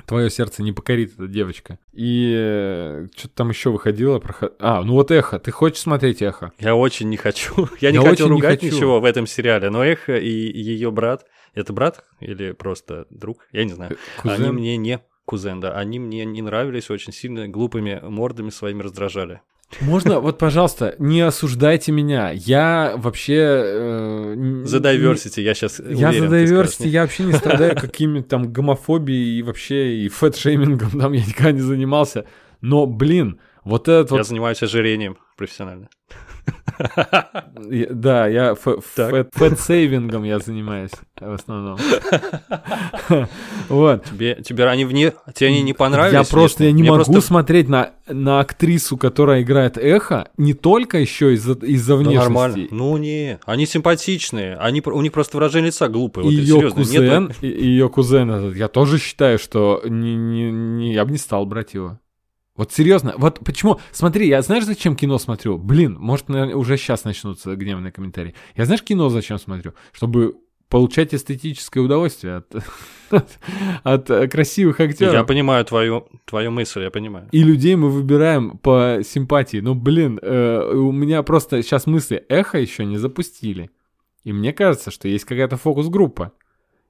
Твое сердце не покорит эта девочка. И что-то там еще выходило. Проход... А, ну вот эхо. Ты хочешь смотреть эхо? Я очень не хочу. *laughs* Я не Я хотел очень не ругать хочу. ничего в этом сериале, но Эхо и ее брат... Это брат или просто друг? Я не знаю. Они Кузен? мне не... Кузен, да. Они мне не нравились очень сильно, глупыми мордами своими раздражали. Можно, вот, пожалуйста, не осуждайте меня. Я вообще... э, За diversity я сейчас Я за diversity, я вообще не страдаю какими-то там гомофобией и вообще и фэт-шеймингом, там я никогда не занимался. Но, блин, вот этот Я вот... занимаюсь ожирением профессионально. Да, я фэт-сейвингом я занимаюсь в основном. Вот. Тебе, тебе они вне... Тебе они не понравились? Я просто я не могу смотреть на, на актрису, которая играет эхо, не только еще из-за Да внешности. нормально. Ну не, они симпатичные. Они, у них просто выражение лица глупое. Ее кузен, ее кузен я тоже считаю, что не- я бы не стал брать его. Вот серьезно, вот почему? Смотри, я знаешь, зачем кино смотрю? Блин, может, наверное, уже сейчас начнутся гневные комментарии. Я знаешь, кино зачем смотрю? Чтобы получать эстетическое удовольствие от, *laughs* от, э, красивых актеров. Я понимаю твою, твою мысль, я понимаю. И людей мы выбираем по симпатии. Ну, блин, э, у меня просто сейчас мысли эхо еще не запустили. И мне кажется, что есть какая-то фокус-группа.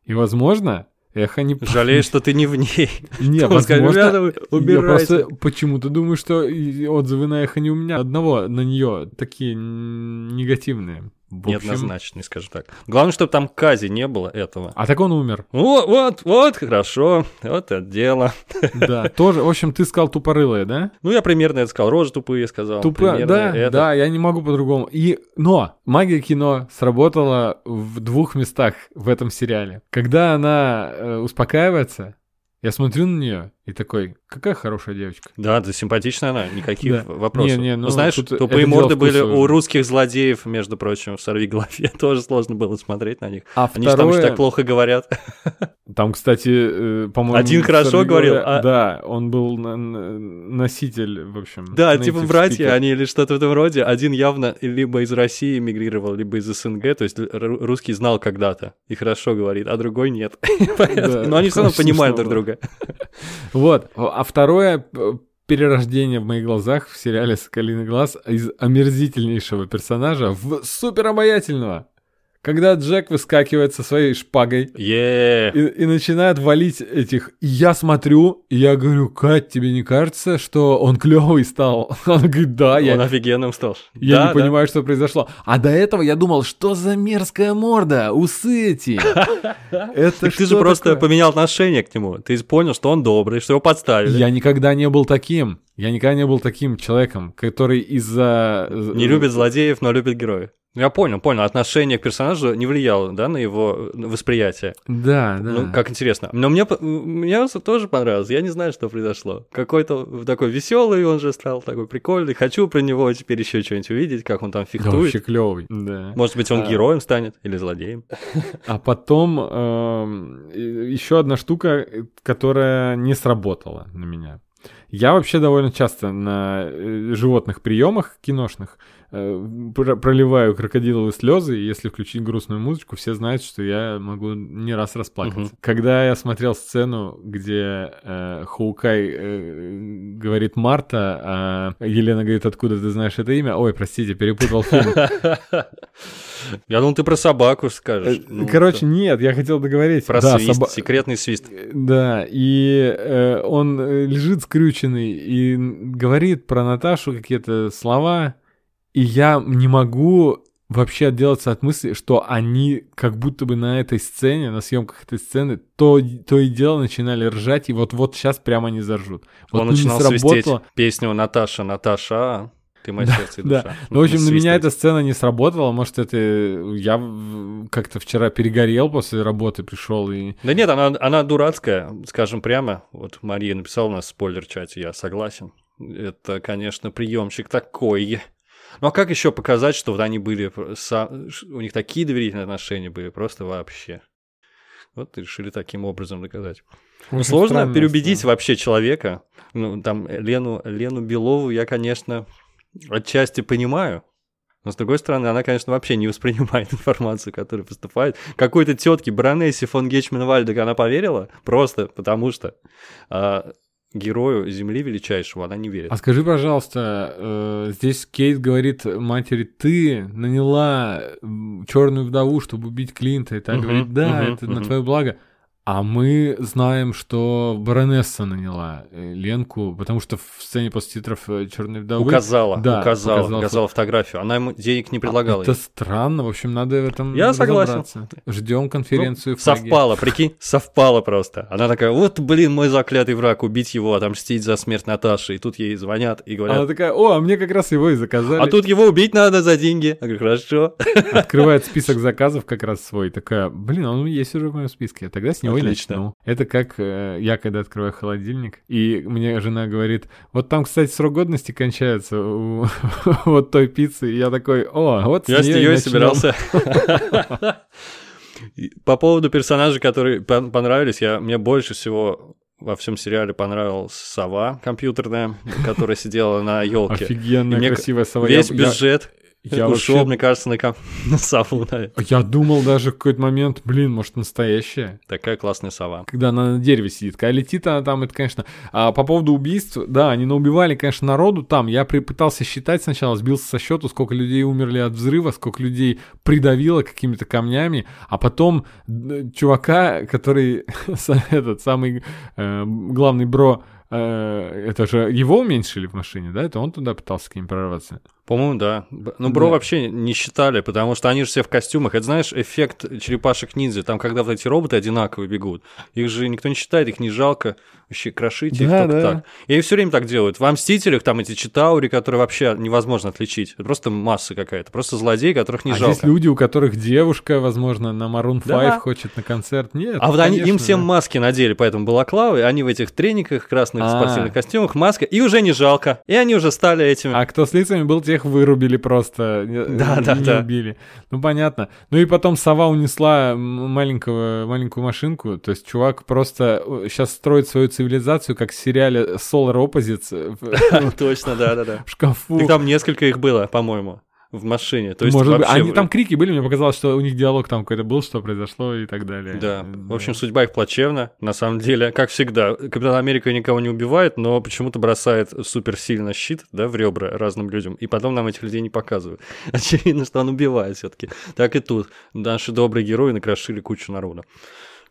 И, возможно, эхо не... Жалею, что ты не в ней. *laughs* Не, возможно, «Ребята, вы я убирайте». просто почему-то думаю, что отзывы на эхо не у меня одного, на нее такие негативные. В общем- Неоднозначный, скажем так. Главное, чтобы там Кази не было этого. А так он умер. Вот, вот, вот, хорошо, вот это дело. *laughs* Да, тоже. В общем, ты сказал тупорылые, да? Ну, я примерно это сказал, рожи тупые сказал. Тупо, да, это. да, я не могу по-другому. И, но магия кино сработала в двух местах в этом сериале. Когда она э, успокаивается, я смотрю на нее и такой, какая хорошая девочка. Да, да, симпатичная она, никаких Да. вопросов. Не, не, ну, ну, знаешь, тупые морды были у русских злодеев, между прочим, в «Сорви голове». *laughs* Тоже сложно было смотреть на них. А Они же там второе, так плохо говорят. *laughs* там, кстати, э, по-моему... Один хорошо «Сорви говорил, говоря», а- Да, он был носитель, в общем. Да, типа братья, они или что-то в этом роде. Один явно либо из России эмигрировал, либо из СНГ, то есть русский знал когда-то и хорошо говорит, а другой нет. *laughs* Но они все равно понимают друг друга. Вот. А второе перерождение в моих глазах в сериале «Соколиный глаз» из омерзительнейшего персонажа в суперобаятельного. Когда Джек выскакивает со своей шпагой Е, и, и начинает валить этих. И я смотрю, и я говорю, Кать, тебе не кажется, что он клевый стал? *laughs* Он говорит, да, я, он офигенным стал. я Да, не да. понимаю, что произошло. А до этого я думал, что за мерзкая морда, усы эти. *laughs* Это ты же просто поменял отношение к нему. Ты понял, что он добрый, что его подставили. Я никогда не был таким. Я никогда не был таким человеком, который из-за... Не любит злодеев, но любит героев. Ну, Я понял, понял. Отношение к персонажу не влияло, да, на его восприятие. Да, да. Ну, как интересно. Но мне, мне тоже понравилось. Я не знаю, что произошло. Какой-то такой веселый он же стал, такой прикольный. Хочу про него теперь еще что-нибудь увидеть, как он там Да, фехтует. вообще клевый. Да. Может быть, он А. героем станет или злодеем. *laughs* А потом еще одна штука, э, которая не сработала на меня. Я вообще довольно часто на э, животных приемах киношных э, проливаю крокодиловые слезы, и если включить грустную музычку, все знают, что я могу не раз расплакаться. Мгм. Когда я смотрел сцену, где э, Хоукай э, говорит Марта, а Елена говорит, откуда ты знаешь это имя? Ой, простите, перепутал фильм. *laughs* Я думал, ты про собаку скажешь. Ну, Э, Короче, это- нет, я хотел договорить. про свист, секретный свист. Э, Да, и э, он э, лежит скрюченный и говорит про Наташу какие-то слова, и я не могу вообще отделаться от мысли, что они как будто бы на этой сцене, на съемках этой сцены, то, то и дело начинали ржать, и вот-вот сейчас прямо они заржут. Вот Он ну, начинал свистеть песню «Наташа, Наташа, ты мое *laughs* сердце и Да. душа». Ну, в общем, на меня эта сцена не сработала. Может, это я как-то вчера перегорел после работы, пришел и Да нет, она, она дурацкая, скажем прямо. Вот Мария написала у нас в спойлер-чате, я согласен. Это, конечно, приемчик такой. Ну а как еще показать, что вот они были, у них такие доверительные отношения были, просто вообще. Вот решили таким образом доказать. Очень сложно странная переубедить сцена. вообще человека. Ну, там Лену, Лену Белову я, конечно, отчасти понимаю. Но, с другой стороны, она, конечно, вообще не воспринимает *laughs* информацию, которая поступает. Какой-то тетке баронессе фон Гечмен Вальдек она поверила, просто потому что а, герою Земли величайшего она не верит. А скажи, пожалуйста, э, здесь Кейт говорит матери, ты наняла черную вдову, чтобы убить Клинта, и так Мгм, говорит, да, мгм, это на мгм. твое благо. А мы знаем, что баронесса наняла э, Ленку, потому что в сцене после титров э, черной вдовы... Указала, Да, указала, указала, указала фотографию. Она ему денег не предлагала. Это ей. странно, в общем, надо в этом Я согласен. Ждем конференцию Ну, совпало, прикинь, совпало просто. Она такая, вот, блин, мой заклятый враг, убить его, отомстить за смерть Наташи. И тут ей звонят и Она говорят, такая, о, а мне как раз его и заказали. а тут его убить надо за деньги. Я говорю, хорошо. Открывает список заказов как раз свой. Такая, блин, он есть уже в моем списке. Тогда с него и Отлично. начну. Это как э, я, когда открываю холодильник, и мне жена говорит, вот там, кстати, срок годности кончается у *laughs* вот той пиццы. И я такой, о, вот Я с нее и начнём». собирался. *laughs* По поводу персонажей, которые пон- понравились, я, мне больше всего во всем сериале понравилась сова компьютерная, которая сидела на елке. Офигенная, мне красивая сова. Весь я- бюджет я ушел, вообще- мне кажется, на, ком- *laughs* на сову. наверное. Я думал даже в какой-то момент, блин, может, настоящая. Такая классная сова. когда она на дереве сидит. Когда летит она там, это, конечно... А по поводу убийств, да, они наубивали, конечно, народу там. Я пытался считать сначала, сбился со счету, сколько людей умерли от взрыва, сколько людей придавило какими-то камнями, а потом э, чувака, который *laughs* этот самый э, главный бро, э, это же его уменьшили в машине, да? Это он туда пытался к ним прорваться. По-моему, да. Ну, Бро Да. вообще не считали, потому что они же все в костюмах. Это знаешь, эффект черепашек-ниндзя, там, когда вот эти роботы одинаковые бегут. Их же никто не считает, их не жалко. Вообще крошить их Да, только да. так. И все время так делают. В «Мстителях» там эти читаури, которые вообще невозможно отличить. Это просто масса какая-то. Просто злодеи, которых не а жалко. здесь люди, у которых девушка, возможно, на Maroon 5 Да. хочет на концерт. Нет, А вот они, им всем да. маски надели, поэтому балаклавы, они в этих трениках, красных А. спортивных костюмах, маска, и уже не жалко. И они уже стали этими. А кто с лицами был, тех вырубили просто. не- Да, да, не да. убили. Ну, понятно. Ну и потом сова унесла маленького, маленькую машинку. То есть чувак просто сейчас строит свою цивилизацию, как в сериале Solar Opposites э, *laughs* Точно, да-да-да. в шкафу. Там несколько их было, по-моему, в машине. То есть Может быть, вообще... они там крики были, мне показалось, что у них диалог там какой-то был, что произошло и так далее. Да, в общем, судьба их плачевна, на самом деле. Как всегда, Капитан Америка никого не убивает, но почему-то бросает суперсильно щит, да, в ребра разным людям, и потом нам этих людей не показывают. *laughs* Очевидно, что он убивает все таки Так и тут. Наши добрые герои накрошили кучу народа.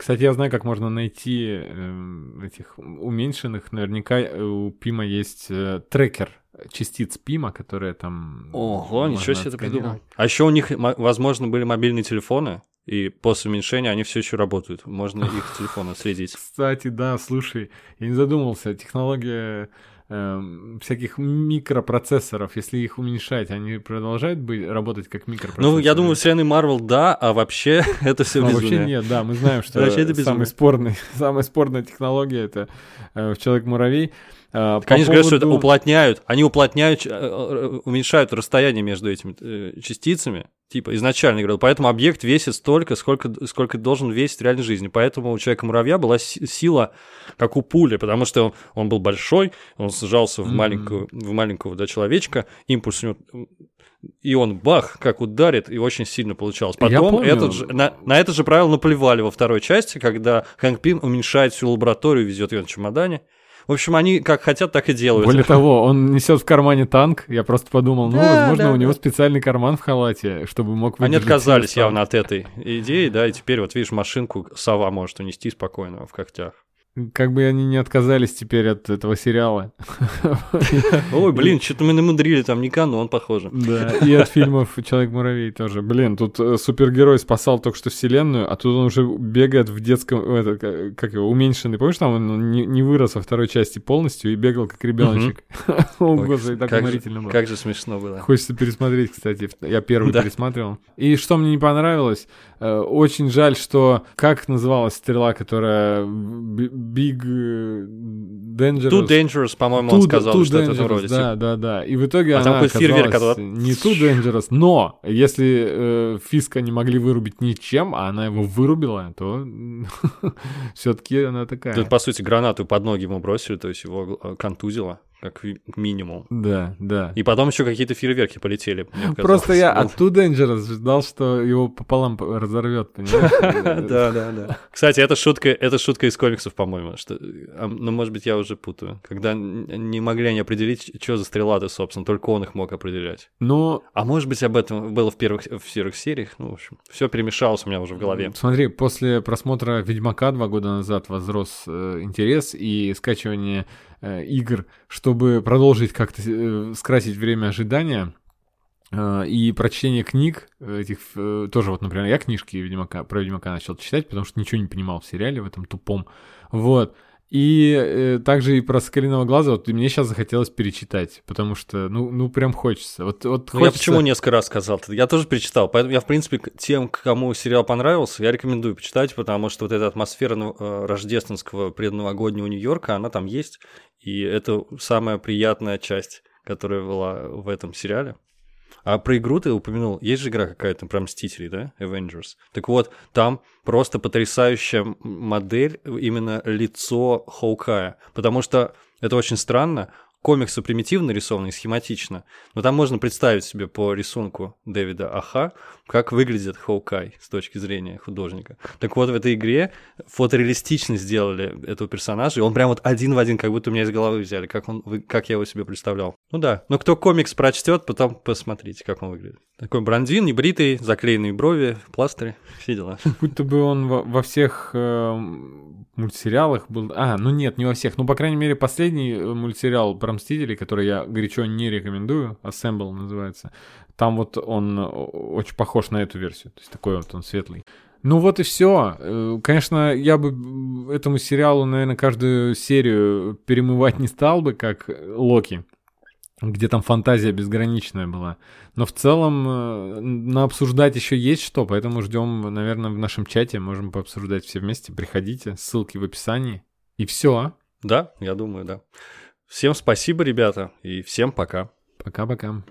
Кстати, я знаю, как можно найти эм, этих уменьшенных. Наверняка э, у Пима есть э, трекер частиц Пима, которые там... Ого, ничего себе ты отсканировать. придумал. А еще у них, мо- возможно, были мобильные телефоны, и после уменьшения они все еще работают. Можно их телефоны *laughs* следить. Кстати, да, слушай, я не задумался, технология всяких микропроцессоров, если их уменьшать, они продолжают быть, работать как микропроцессоры? Ну, я думаю, вселенной Марвел да, а вообще *laughs* это все А вообще безумие. нет, да, мы знаем, *laughs* что Вообще самый спорный, *laughs* самая спорная технология это э, А, по Конечно, говорят, что это поводу- уплотняют. Они уплотняют, э, э, уменьшают расстояние между этими э, частицами. Типа изначально говорил, поэтому объект весит столько, сколько, сколько должен весить в реальной жизни. Поэтому у человека-муравья была си- сила, как у пули, потому что он, он был большой, он сжался в маленькую, в маленького да, человечка, импульс у него и он бах, как ударит, и очень сильно получалось. Потом этот же, на, на это же правило наплевали во второй части, когда Хэнк Пим уменьшает всю лабораторию, везет ее на чемодане. В общем, они как хотят, так и делают. Более того, он несет в кармане танк. Я просто подумал, ну, Да, возможно, да, у него да. специальный карман в халате, чтобы мог Они отказались явно от этой идеи, да, и теперь вот видишь, машинку сова может унести спокойно в когтях. Как бы они не отказались теперь от этого сериала. *laughs* Ой, блин, что-то мы намудрили, там не канон, похоже. Да, и от фильмов Человек-муравей тоже. Блин, тут э, супергерой спасал только что вселенную, а тут он уже бегает в детском, э, это, как- его, уменьшенный. Помнишь, там он не, не вырос во второй части полностью и бегал как ребеночек. *laughs* О, господи, так уморительно было. как же смешно было. Хочется пересмотреть, кстати. Я первый пересматривал. И что мне не понравилось, э, очень жаль, что... Как называлась стрела, которая... Big э, Dangerous... Too Dangerous, по-моему, он сказал, too что-то в этом dangerous, роде. Да, да, да. И в итоге А там она какой-то фейерверк, оказалась который- не too dangerous, но если э, Фиска не могли вырубить ничем, а она его вырубила, то *laughs* все-таки она такая. Тут, по сути, гранату под ноги ему бросили, то есть его э, контузило. Как минимум. Да, да. И потом еще какие-то фейерверки полетели. *laughs* Просто я от Too Dangerous ждал, что его пополам разорвет, понимаешь? *laughs* Да, да, *laughs* да. Кстати, это шутка, это шутка из комиксов, по-моему. Ну, может быть, я уже путаю. Когда не могли они определить, что за стрела-то, собственно, только он их мог определять. Ну... А может быть, об этом было в первых, в первых сериях? Ну, в общем, все перемешалось у меня уже в голове. Смотри, после просмотра «Ведьмака» два года назад возрос э, интерес и скачивание игр, чтобы продолжить как-то э, скрасить время ожидания. Э, и прочтение книг этих э, тоже вот, например, я книжки Ведьмака, про Ведьмака начал читать, потому что ничего не понимал в сериале в этом тупом. Вот. И э, также и про «Соколиного глаза» вот мне сейчас захотелось перечитать, потому что, ну, ну прям хочется. Вот, вот ну, хочется... Я почему несколько раз сказал? Я тоже перечитал, поэтому я, в принципе, тем, кому сериал понравился, я рекомендую почитать, потому что вот эта атмосфера э, рождественского предновогоднего Нью-Йорка, она там есть, и это самая приятная часть, которая была в этом сериале. А про игру ты упомянул. Есть же игра какая-то про Мстителей, да? Avengers. Так вот, там просто потрясающая модель, именно лицо Хоукая. Потому что это очень странно комиксы примитивно рисованы и схематично, но там можно представить себе по рисунку Дэвида Аха, как выглядит Хоукай с точки зрения художника. Так вот, в этой игре фотореалистично сделали этого персонажа, и он прям вот один в один, как будто у меня из головы взяли, как, он, как я его себе представлял. Ну да, но кто комикс прочтет, потом посмотрите, как он выглядит. Такой брандин, небритый, заклеенные брови, пластыри, все дела. Будто бы он во, во всех э, мультсериалах был... А, ну нет, не во всех. Ну, по крайней мере, последний э, мультсериал про Мстителей, который я горячо не рекомендую, Assemble называется, там вот он э, очень похож на эту версию. То есть такой вот он светлый. Ну вот и все. Э, конечно, я бы этому сериалу, наверное, каждую серию перемывать не стал бы, как Локи где там фантазия безграничная была. Но в целом э, на обсуждать еще есть что, поэтому ждем, наверное, в нашем чате, можем пообсуждать все вместе. Приходите, ссылки в описании. И все. Да, я думаю, да. Всем спасибо, ребята, и всем пока. Пока-пока.